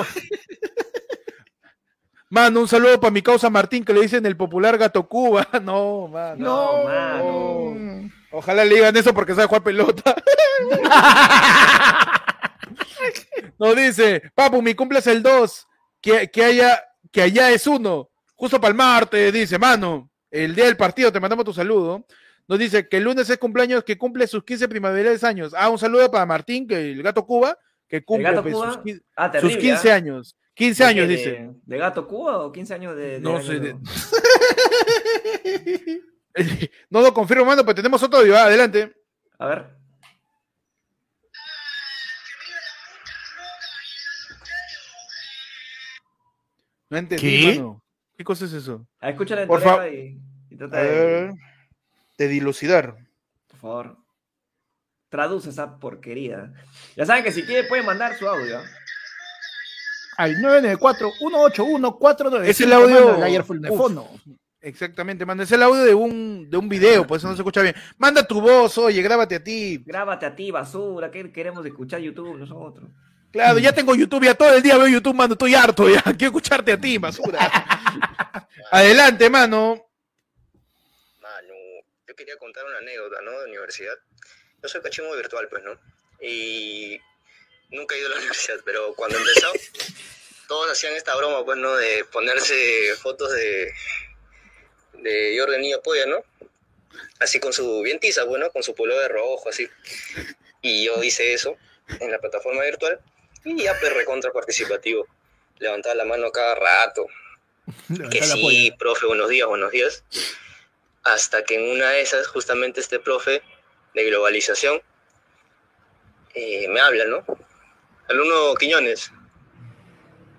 Mano, un saludo para mi causa Martín, que le dicen el popular gato Cuba. No, mano. No, mano. Ojalá le digan eso porque sabe jugar pelota. Nos dice, papu, mi cumple es el 2. Que, que, haya, que allá es uno. Justo para el martes, dice, mano. El día del partido, te mandamos tu saludo. Nos dice que el lunes es cumpleaños, que cumple sus 15 primaverales años. Ah, un saludo para Martín, que el gato Cuba, que cumple pues, sus, 15 ah, años. 15 años, dice. ¿De gato Cuba o 15 años de.? no sé. no lo confirmo, mando, pero tenemos otro audio. adelante. A ver. No entendí, ¿Qué? Mano. ¿Qué cosa es eso? Ah, escúchale Por favor. Y, y trata de de dilucidar. Por favor, traduce esa porquería. Ya saben que si quiere pueden mandar su audio. Al 994-181-495. Es el audio. de fondo. Exactamente, manda. Es el audio de un, de un video, por eso no se escucha bien. Manda tu voz, oye, grábate a ti. Grábate a ti, basura. que queremos escuchar YouTube nosotros? Claro, ya tengo YouTube, ya todo el día veo YouTube, mano. Estoy harto ya. Quiero escucharte a ti, basura. Adelante, mano quería contar una anécdota, ¿no? De universidad. Yo soy cachimbo virtual, pues, ¿no? Y nunca he ido a la universidad, pero cuando empezó, todos hacían esta broma, pues, ¿no? De ponerse fotos de, de Jordan Niño Polla, ¿no? Así con su bien tiza, bueno, pues, con su polo de rojo, así. Y yo hice eso en la plataforma virtual y ya pues recontra participativo. Levantaba la mano cada rato. que sí, profe, buenos días, buenos días hasta que en una de esas, justamente este profe de globalización eh, me habla, ¿no? Alumno Quiñones,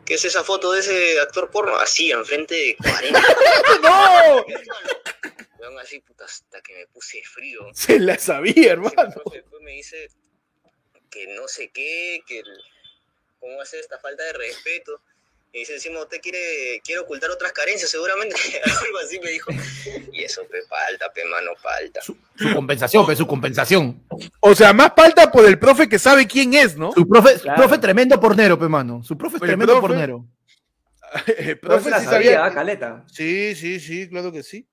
¿qué es esa foto de ese actor porno? Así, enfrente de 40. ¡No! así, puta, hasta que me puse frío. Se la sabía, hermano. Después me dice que no sé qué, que cómo hacer esta falta de respeto. Y dice encima usted quiere, quiere ocultar otras carencias, seguramente. Algo así me dijo. Y eso, pe, falta, pe, mano, falta. Su, compensación, pe, su compensación. O sea, más falta por el profe que sabe quién es, ¿no? Su profe, profe tremendo pornero, pe, mano. Su profe es tremendo pornero. profe, sí sabía, caleta. Sí, sí, sí, claro que sí.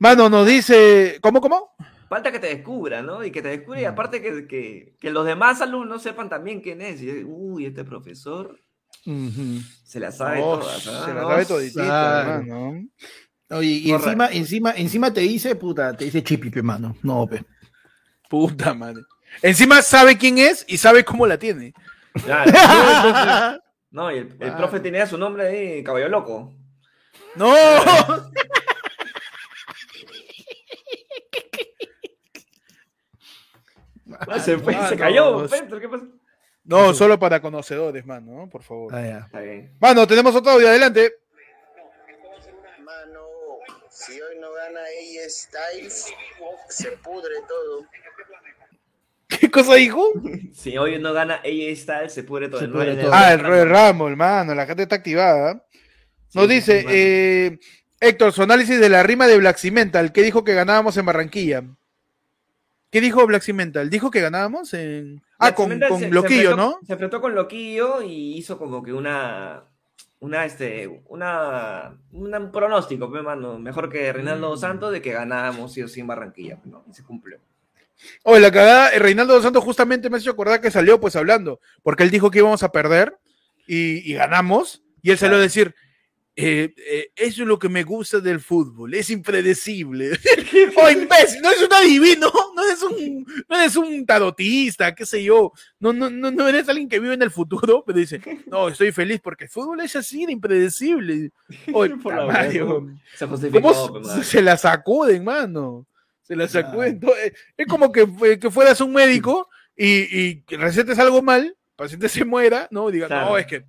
Mano, nos dice, ¿cómo, cómo? Falta que te descubra, ¿no? Y que te descubra y aparte que, que, los demás alumnos sepan también quién es. Y, uy, este profesor se la sabe toda. Se la sabe toditita, hermano. Oye, y encima, encima, encima te dice, puta, te dice chipipe, mano. No, pe. Puta madre. Encima sabe quién es y sabe cómo la tiene. no, y el, el profe tenía su nombre ahí, caballo loco. ¡No! se, fue, se cayó, ¿qué pasó? No, solo para conocedores, mano, por favor. Ah, mano, tenemos otro audio, adelante. Mano, si hoy no gana ella Styles, se pudre todo. ¿Qué cosa dijo? Si hoy no gana AJ Styles, se pudre todo. Ah, el Royal Rumble, hermano, la gente está activada. Nos dice, eh, Héctor, su análisis de la rima de Black Cimental, que dijo que ganábamos en Barranquilla. ¿Qué dijo Black Cimental? Dijo que ganábamos en. Ah, con, Loquillo, ¿no? Se enfrentó con Loquillo y hizo como que una. Una, este, una, un pronóstico, pues, mano, mejor que Reinaldo mm. Santos de que ganábamos sí o sí en Barranquilla, pues, ¿no? Y se cumplió. Oye, la cagada, eh, Reinaldo Santos justamente me ha hecho acordar que salió pues hablando, porque él dijo que íbamos a perder y, ganamos, y él salió a decir, eh, eh, eso es lo que me gusta del fútbol, es impredecible. oh, imbécil, no es un adivino, no es un, no es un tarotista, qué sé yo, no, no, no, no eres alguien que vive en el futuro, pero dice, no, estoy feliz porque el fútbol es así de impredecible. Oh, se, se, la sacuden, mano? Se la sacuden. Es como que, que fueras un médico y, y recetes algo mal, el paciente se muera, ¿no? Diga, no, es que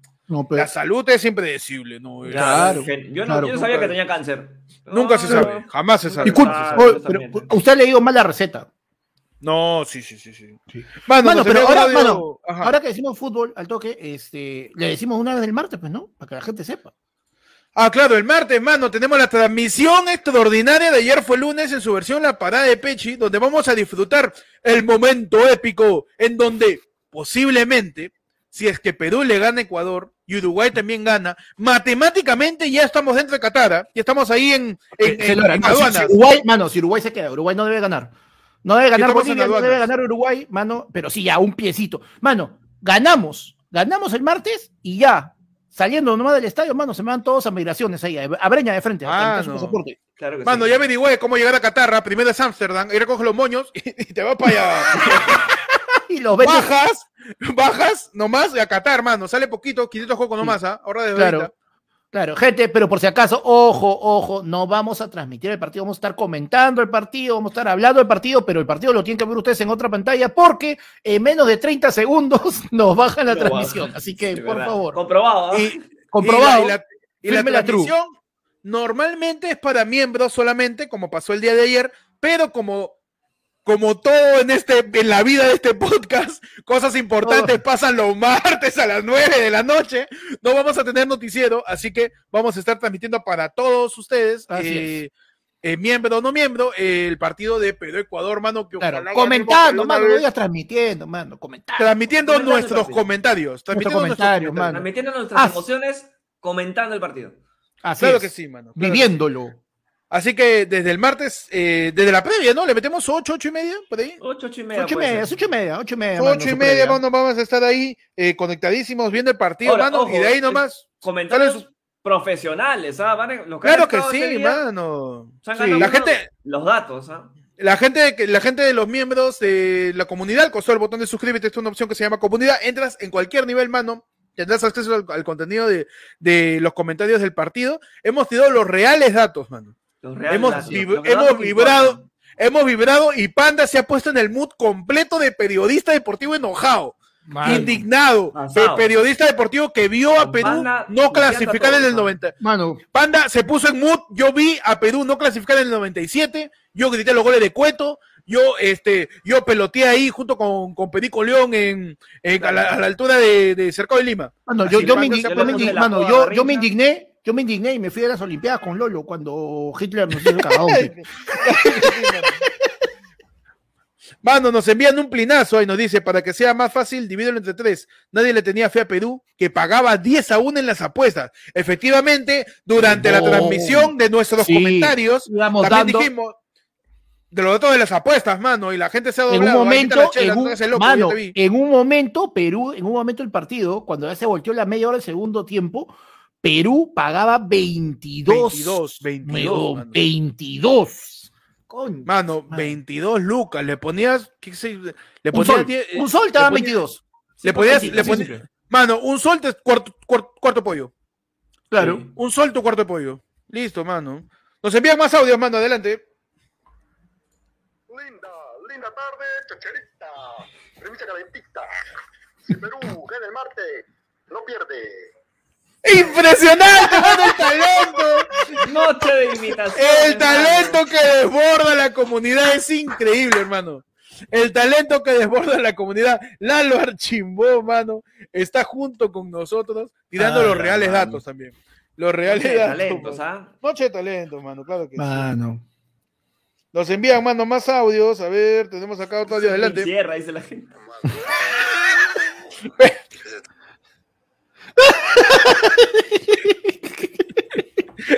la salud es impredecible, ¿no? Claro, yo no, sabía que tenía cáncer. Nunca se sabe, jamás se sabe. usted ha leído mal la receta. No, sí, sí, sí, sí. Mano, pero ahora, que decimos fútbol al toque, este, le decimos una vez del martes, pues, ¿no? Para que la gente sepa. Ah, claro, el martes, mano, tenemos la transmisión extraordinaria de ayer fue lunes en su versión La Parada de Pechi, donde vamos a disfrutar el momento épico en donde posiblemente si es que Perú le gana a Ecuador y Uruguay también gana, matemáticamente ya estamos dentro de Qatar, ¿ah? ya estamos ahí en, en, Uruguay, mano, si Uruguay se queda, Uruguay no debe ganar. No debe ganar Bolivia, no debe ganar Uruguay, mano, pero sí, ya un piecito. Mano, ganamos, ganamos el martes y ya, saliendo nomás del estadio, mano, se me van todos a migraciones ahí, a Breña de frente. Ah, no. mano, ya averigüé cómo llegar a Qatar, primero es Ámsterdam, y recoge los moños y, te vas para allá. y los bajas, bajas nomás a Qatar, hermano. Sale poquito, 500 juegos nomás, ¿ah? Ahora de claro. Claro, gente, pero por si acaso, ojo, ojo, no vamos a transmitir el partido, vamos a estar comentando el partido, vamos a estar hablando del partido, pero el partido lo tienen que ver ustedes en otra pantalla porque en menos de 30 segundos nos bajan la transmisión. Así que, por favor. Comprobado. Y, comprobado. Y la, transmisión normalmente es para miembros solamente, como pasó el día de ayer, pero como como todo en este en la vida de este podcast, cosas importantes oh. pasan los martes a las 9 de la noche. No vamos a tener noticiero, así que vamos a estar transmitiendo para todos ustedes, eh, eh, miembro o no miembro, el partido de Perú Ecuador, mano. Que comentando, mano, lo digas transmitiendo, mano, comentando. Transmitiendo nuestros comentarios. Transmitiendo, comentarios, mano. transmitiendo nuestras ah. emociones, comentando el partido. claro que sí, mano. Viviéndolo. Así que desde el martes, eh, desde la previa, ¿no? Le metemos 8, 8 y media, por ahí. 8, 8 y media. 8 y media, 8 y media, 8 y media. 8 y media, mano, vamos a estar ahí eh, conectadísimos viendo el partido, mano, y de ahí nomás. Comentarios profesionales, ¿ah? Van, los claro que sí, mano. Sí, la gente. Los datos, ¿ah? La gente, la gente de los miembros de la comunidad, con el botón de suscríbete, es una opción que se llama comunidad. Entras en cualquier nivel, mano, tendrás acceso al, al contenido de, de, los comentarios del partido. Hemos tirado los reales datos, mano hemos, vibrado, hemos vibrado y Panda se ha puesto en el mood completo de periodista deportivo enojado. indignado, periodista deportivo que vio a Perú no clasificar en el 90. Panda se puso en mood, yo vi a Perú no clasificar en el 97, yo grité los goles de Cueto, yo este yo peloteé ahí junto con, con Perico León en, a, la, altura de, de Cercado de Lima. yo, yo, me, yo, yo me indigné yo me indigné y me fui a las Olimpiadas con Lolo cuando Hitler nos dio el cagado. Mano, nos envían un plinazo y nos dice, para que sea más fácil, divídelo entre tres. Nadie le tenía fe a Perú, que pagaba 10 a 1 en las apuestas. Efectivamente, durante la transmisión de nuestros comentarios, también dijimos, de los datos de las apuestas, mano, y la gente se ha doblado. En un momento, en, un, mano, en un momento, Perú, en un momento del partido, cuando ya se volteó la media hora del segundo tiempo, Perú pagaba 22. 22, 22. 22. mano, 22 lucas. Le ponías. ¿qué se, le ponías un, sol, un sol te daban 22. Le ponías. le ponías mano, un sol te cuarto, cuarto, pollo. Claro. Un sol tu cuarto pollo. Listo, mano. Nos envían más audios, mano. Adelante. Linda, linda tarde, chacherita. Premisa calentita. Si Perú gana el martes, no pierde. Impresionante, mano, el talento. Noche de imitación. El talento que desborda la comunidad es increíble, hermano. El talento que desborda la comunidad. Lalo Archimbó, mano, está junto con nosotros tirando los reales datos también. Los reales Noche de talentos, ¿ah? Noche de talento, mano, claro que mano. Nos envían, mano, más audios. A ver, tenemos acá otro audio adelante. Cierra, dice la gente.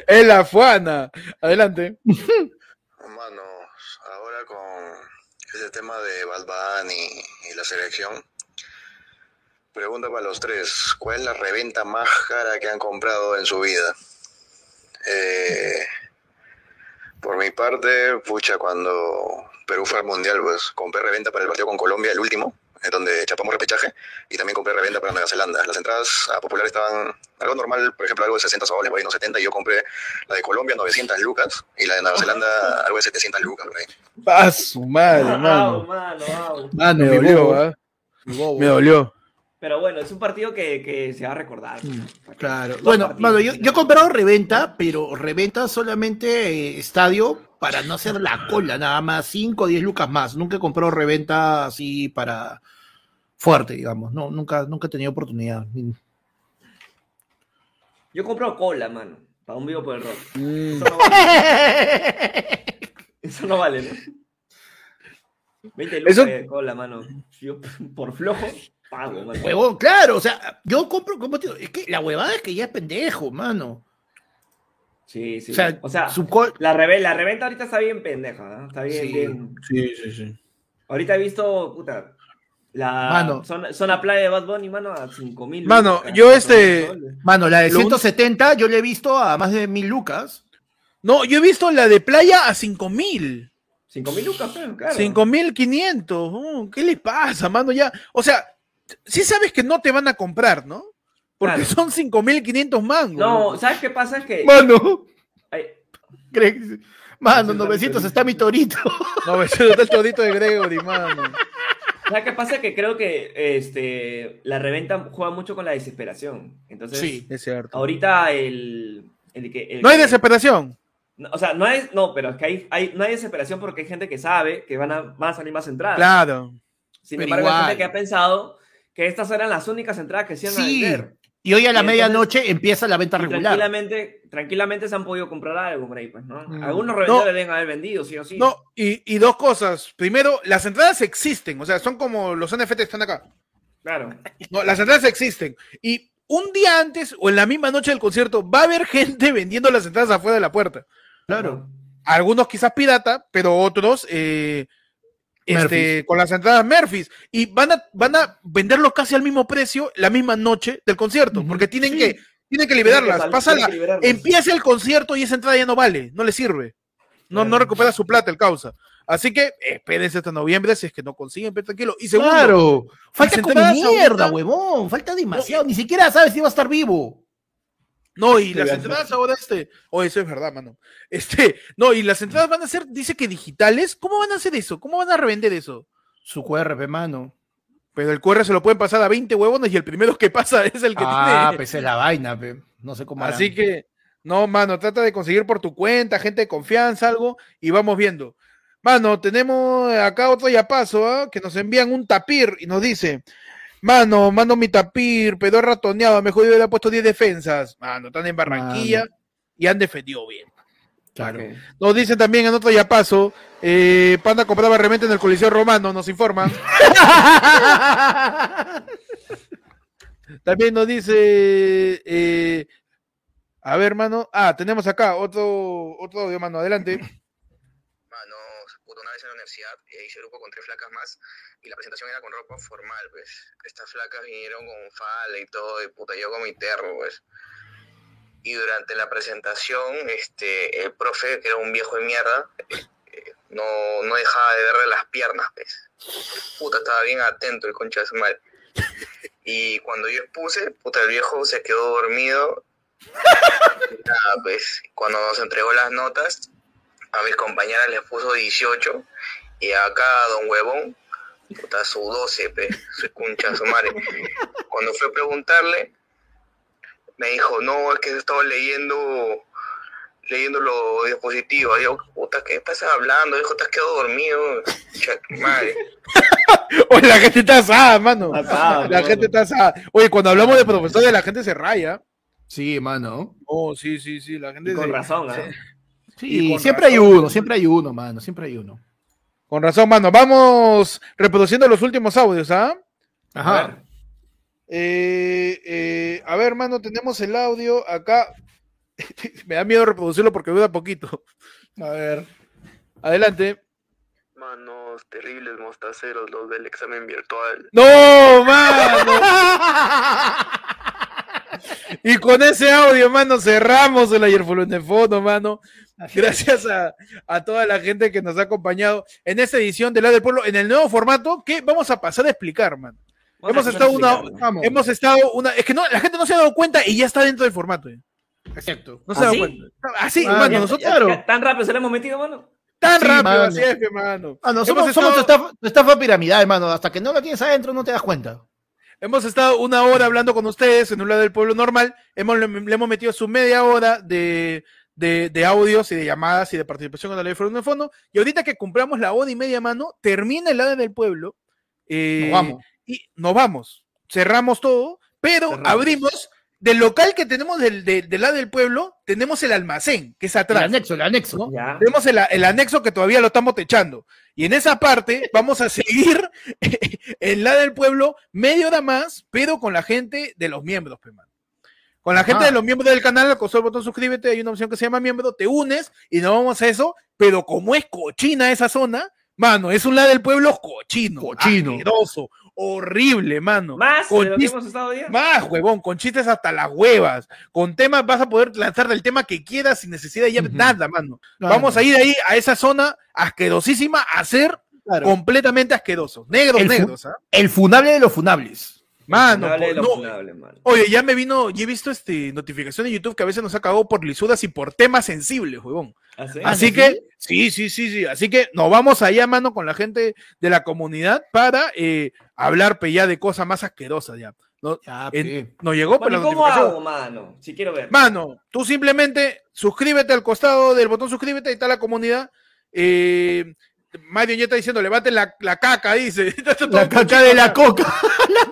es la fuana. Adelante. Manos, ahora con ese tema de y, y, la selección. Pregunta para los tres, ¿cuál es la reventa más cara que han comprado en su vida? Eh, por mi parte, pucha, cuando Perú fue al Mundial, pues compré reventa para el partido con Colombia, el último, donde chapamos repechaje, y también compré reventa para Nueva Zelanda. Las entradas a Popular estaban algo normal, por ejemplo, algo de 60 soles, por ahí, no 70, y yo compré la de Colombia 900 lucas, y la de Nueva Zelanda algo de 700 lucas, ahí. ¡Ah, su madre, mano! mano, mano, me dolió, ¿eh? Me dolió. Pero bueno, es un partido que, que se va a recordar. Mm, claro. Bueno, bueno yo, yo, he comprado reventa, pero reventa solamente eh, estadio para no hacer la cola, nada más 5 o 10 lucas más. Nunca he comprado reventa así para fuerte, digamos. No, nunca, nunca he tenido oportunidad. Yo he comprado cola, mano, para un vivo por el rock. Mm. Eso no vale. Eso no vale, ¿no? 20 lucas Eso... de cola, mano. Yo, por flojo, Huevón, claro, o sea, yo compro, como te digo, es que la huevada es que ya es pendejo, mano. Sí, sí. O sea, la, la reventa ahorita está bien pendeja, ¿no? Está bien, sí, bien. Sí, sí, sí. Ahorita he visto, puta, la mano. Zona, zona playa de Bad Bunny, mano, a 5 mil. Mano, yo este. Mano, la de 170 yo le he visto a más de mil lucas. No, yo he visto la de playa a 5 mil. 5 mil lucas, claro. 5 mil 500. Uh, ¿Qué le pasa, mano? Ya, o sea, sí sabes que no te van a comprar, ¿no? Porque claro. son 5.500 mangos. No, ¿sabes qué pasa? Es que... Mano. Ay. Mano, 900 está mi torito. 900 está el torito de Gregory, mano. ¿Sabes qué pasa? Que creo que este, la reventa juega mucho con la desesperación. Entonces, sí, es cierto. Ahorita el... el, que, el no hay desesperación. O sea, no hay, no, pero es que hay, hay, no hay desesperación porque hay gente que sabe que van a, van a salir más entradas. Claro. Sin embargo, igual. hay gente que ha pensado que estas eran las únicas entradas que se iban sí. a vender. Y hoy a la medianoche empieza la venta regular. Tranquilamente, tranquilamente se han podido comprar algo por ahí, pues, ¿no? Mm. Algunos revendedores no, deben haber vendido, sí o sí. No, y, y, dos cosas. Primero, las entradas existen, o sea, son como los NFT que están acá. Claro. No, las entradas existen. Y un día antes o en la misma noche del concierto va a haber gente vendiendo las entradas afuera de la puerta. Claro. Algunos quizás pirata, pero otros eh, este, con las entradas Murphys y van a, van a venderlo casi al mismo precio la misma noche del concierto, uh -huh. porque tienen sí. que tienen que liberarlas. Que Pasa la, liberarlas. empieza el concierto y esa entrada ya no vale, no le sirve. No, no recupera su plata el causa. Así que espérense hasta noviembre si es que no consiguen, pero tranquilo. Y segundo, claro, falta como mierda, huevón, falta demasiado, no, ni siquiera sabes si va a estar vivo. No, y las entradas ahora, este, o oh, eso es verdad, mano. Este, no, y las entradas van a ser, dice que digitales. ¿Cómo van a hacer eso? ¿Cómo van a revender eso? Su QR, mano. Pero el QR se lo pueden pasar a 20 huevones y el primero que pasa es el que ah, tiene. Ah, pues es la vaina, pe. no sé cómo. Así harán. que, no, mano, trata de conseguir por tu cuenta, gente de confianza, algo, y vamos viendo. Mano, tenemos acá otro ya paso, ¿eh? que nos envían un tapir y nos dice, Mano, mando mi tapir, pero ratoneado, mejor yo hubiera puesto 10 defensas. Mano, están en Barranquilla mano. y han defendido bien. Claro. Nos dicen también en otro ya paso, eh, Panda compraba realmente en el Coliseo Romano, nos informan. también nos dice, eh, a ver, hermano, ah, tenemos acá otro, otro audio, mano, adelante. Mano, una vez en la universidad, y hice grupo con tres flacas más, y la presentación era con ropa formal, pues. Estas flacas vinieron con falda y todo, y puta, yo con mi terro, pues y durante la presentación este, el profe, que era un viejo de mierda, eh, no, no, dejaba de verle las piernas, pues. Puta, estaba bien atento el concha de su madre. Y cuando yo expuse, puta, el viejo se quedó dormido. nada, pues, cuando nos entregó las notas, a mis compañeras les puso 18 y acá don huevón, puta, su 12, pues, su concha de su madre. Cuando fue a preguntarle, me dijo, no, es que he estado leyendo leyendo los dispositivos. Yo, puta, ¿qué estás hablando? Dijo, te has quedado dormido. Madre. Oye, la gente está asada, mano. la gente está asada. Oye, cuando hablamos de profesores, la gente se raya. Sí, mano. Oh, sí, sí, sí. La gente con razón, ¿eh? Sí, siempre hay uno, siempre hay uno, mano. Siempre hay uno. Con razón, mano. Vamos reproduciendo los últimos audios, ¿ah? Ajá. Eh, eh, a ver, hermano, tenemos el audio acá. Me da miedo reproducirlo porque dura poquito. A ver. Adelante. Manos terribles mostaceros los del examen virtual. ¡No, mano! y con ese audio, mano, cerramos el ayer de fondo, mano. Gracias a, a, toda la gente que nos ha acompañado en esta edición de La del Pueblo, en el nuevo formato que vamos a pasar a explicar, mano hemos estado una, hemos estado una, es que no, la gente no se ha dado cuenta y ya está dentro del formato. Exacto. No se ha dado cuenta. Así, ah, mano, nosotros. tan rápido se le hemos metido, mano. Tan rápido, así es, hermano. Ah, nosotros somos estafa, estafa piramidal, hermano. Hasta que no la tienes adentro no te das cuenta. Hemos estado una hora hablando con ustedes en un lado del pueblo normal. Hemos, le, hemos metido su media hora de, de, de, audios y de llamadas y de participación con la ley de fondo. Y ahorita que cumplamos la hora y media mano, termina el lado del pueblo. Eh, vamos y nos vamos. Cerramos todo, pero abrimos del local que tenemos del, lado del pueblo, tenemos el almacén, que es atrás. El anexo, el anexo. Tenemos el, anexo que todavía lo estamos techando. Y en esa parte vamos a seguir el lado del pueblo medio hora más, pero con la gente de los miembros, Con la gente de los miembros del canal, al el botón suscríbete, hay una opción que se llama miembro, te unes y nos vamos a eso, pero como es cochina esa zona, mano, es un lado del pueblo cochino, cochino, asqueroso, horrible, mano. Más con hemos estado Más, huevón, con chistes hasta las huevas. Con temas vas a poder lanzar del tema que quieras sin necesidad de nada, mano. Vamos a ir ahí a esa zona asquerosísima a ser completamente asquerosos. Negros, negros. ¿ah? El funable de los funables. Mano, oye, ya me vino, y he visto este notificación de YouTube que a veces nos ha cagado por lisudas y por temas sensibles, huevón. ¿Ah, Así que, sí, sí, sí, sí. Así que nos vamos allá, mano, con la gente de la comunidad para eh, hablar pe, ya de cosas más asquerosas ya. No, llegó, pero ¿Cómo hago, mano? Si quiero ver. Mano, tú simplemente suscríbete al costado del botón suscríbete, ahí está la comunidad. Eh, Mario ya está diciendo, levante la, la caca, dice. La caca de la coca.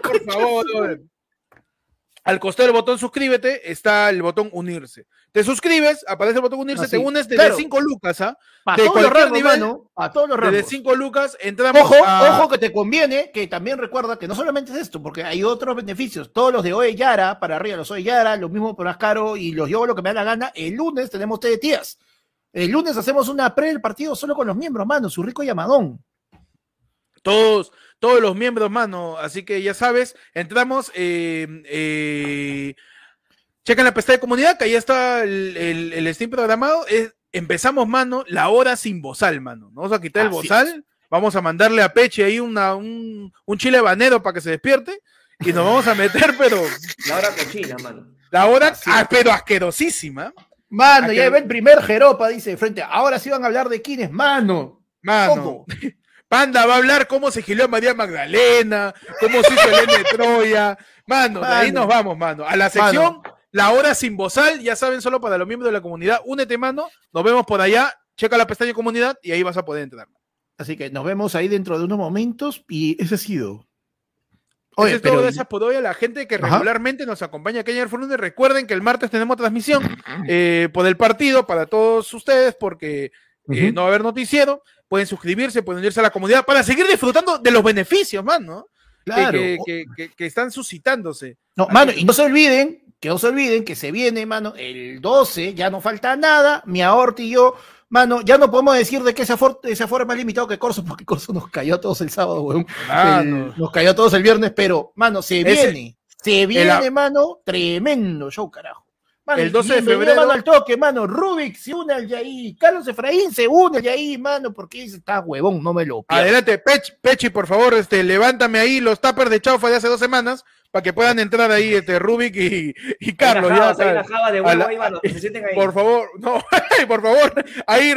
Por favor, al costado del botón suscríbete está el botón unirse. Te suscribes, aparece el botón unirse, te unes desde 5 lucas, ¿ah? A de todos los nivel, a todos los Desde 5 lucas entramos Ojo, ojo que te conviene, que también recuerda que no solamente es esto, porque hay otros beneficios. Todos los de Oe Yara, para arriba los Oe Yara, lo mismo por más caro y los yo lo que me da la gana. El lunes tenemos de tías. El lunes hacemos una pre del partido solo con los miembros, mano, su rico llamadón. Todos, todos los miembros, mano. Así que ya sabes, entramos. Eh, eh, checan la pestaña de comunidad, que ahí está el, el, Steam programado. empezamos, mano, la hora sin bozal, mano. Vamos a quitar el bozal. Vamos a mandarle a Peche ahí una, un, un chile banero para que se despierte. Y nos vamos a meter, pero. La hora cochina, mano. La hora, ah, pero asquerosísima. Mano, ya ve el primer Jeropa, dice de frente. Ahora sí van a hablar de quién es, mano. Mano. Panda va a hablar cómo se giló María Magdalena, cómo se hizo el N de Troya. Mano, de ahí nos vamos, mano. A la sección, la hora sin bozal, ya saben, solo para los miembros de la comunidad. Únete, mano. Nos vemos por allá. Checa la pestaña comunidad y ahí vas a poder entrar. Así que nos vemos ahí dentro de unos momentos y ese ha sido Oye, pero... gracias por hoy a la gente que regularmente nos acompaña aquí en el Recuerden que el martes tenemos transmisión eh, por el partido para todos ustedes porque eh, no va a haber noticiero. Pueden suscribirse, pueden unirse a la comunidad para seguir disfrutando de los beneficios, man, ¿no? Claro. Que, están suscitándose. No, mano, y no se olviden, que no se olviden que se viene, mano, el 12, ya no falta nada, mi aorti y yo Mano, ya no podemos decir de que esa, esa forma más limitado que Corso, porque Corso nos cayó a todos el sábado, weón. nos cayó a todos el viernes, pero, mano, se viene. se viene, mano, tremendo show, carajo. el 12 de febrero. Mano, al toque, mano. Rubik se une al Yaí. Carlos Efraín se une al Yaí, mano, porque dice, está huevón, no me lo pierdo. Adelante, Pech, Pechi, por favor, este, levántame ahí los tuppers de chaufa de hace dos semanas para que puedan entrar ahí este Rubik y, y Carlos. ya, Por favor, no, por favor, ahí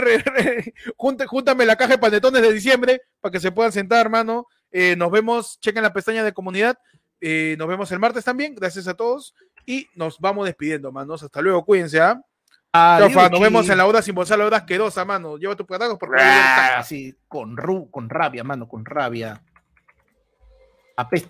júntame la caja de panetones de diciembre para que se puedan sentar, hermano. Eh, nos vemos, chequen la pestaña de comunidad. Eh, nos vemos el martes también. Gracias a todos. Y nos vamos despidiendo, hermanos. Hasta luego, cuídense, ¿ah? nos vemos en la hora sin bolsa, la hora asquerosa, mano. Lleva tu patagos porque. Ah, sí, con, con rabia, mano, con rabia. Apesta.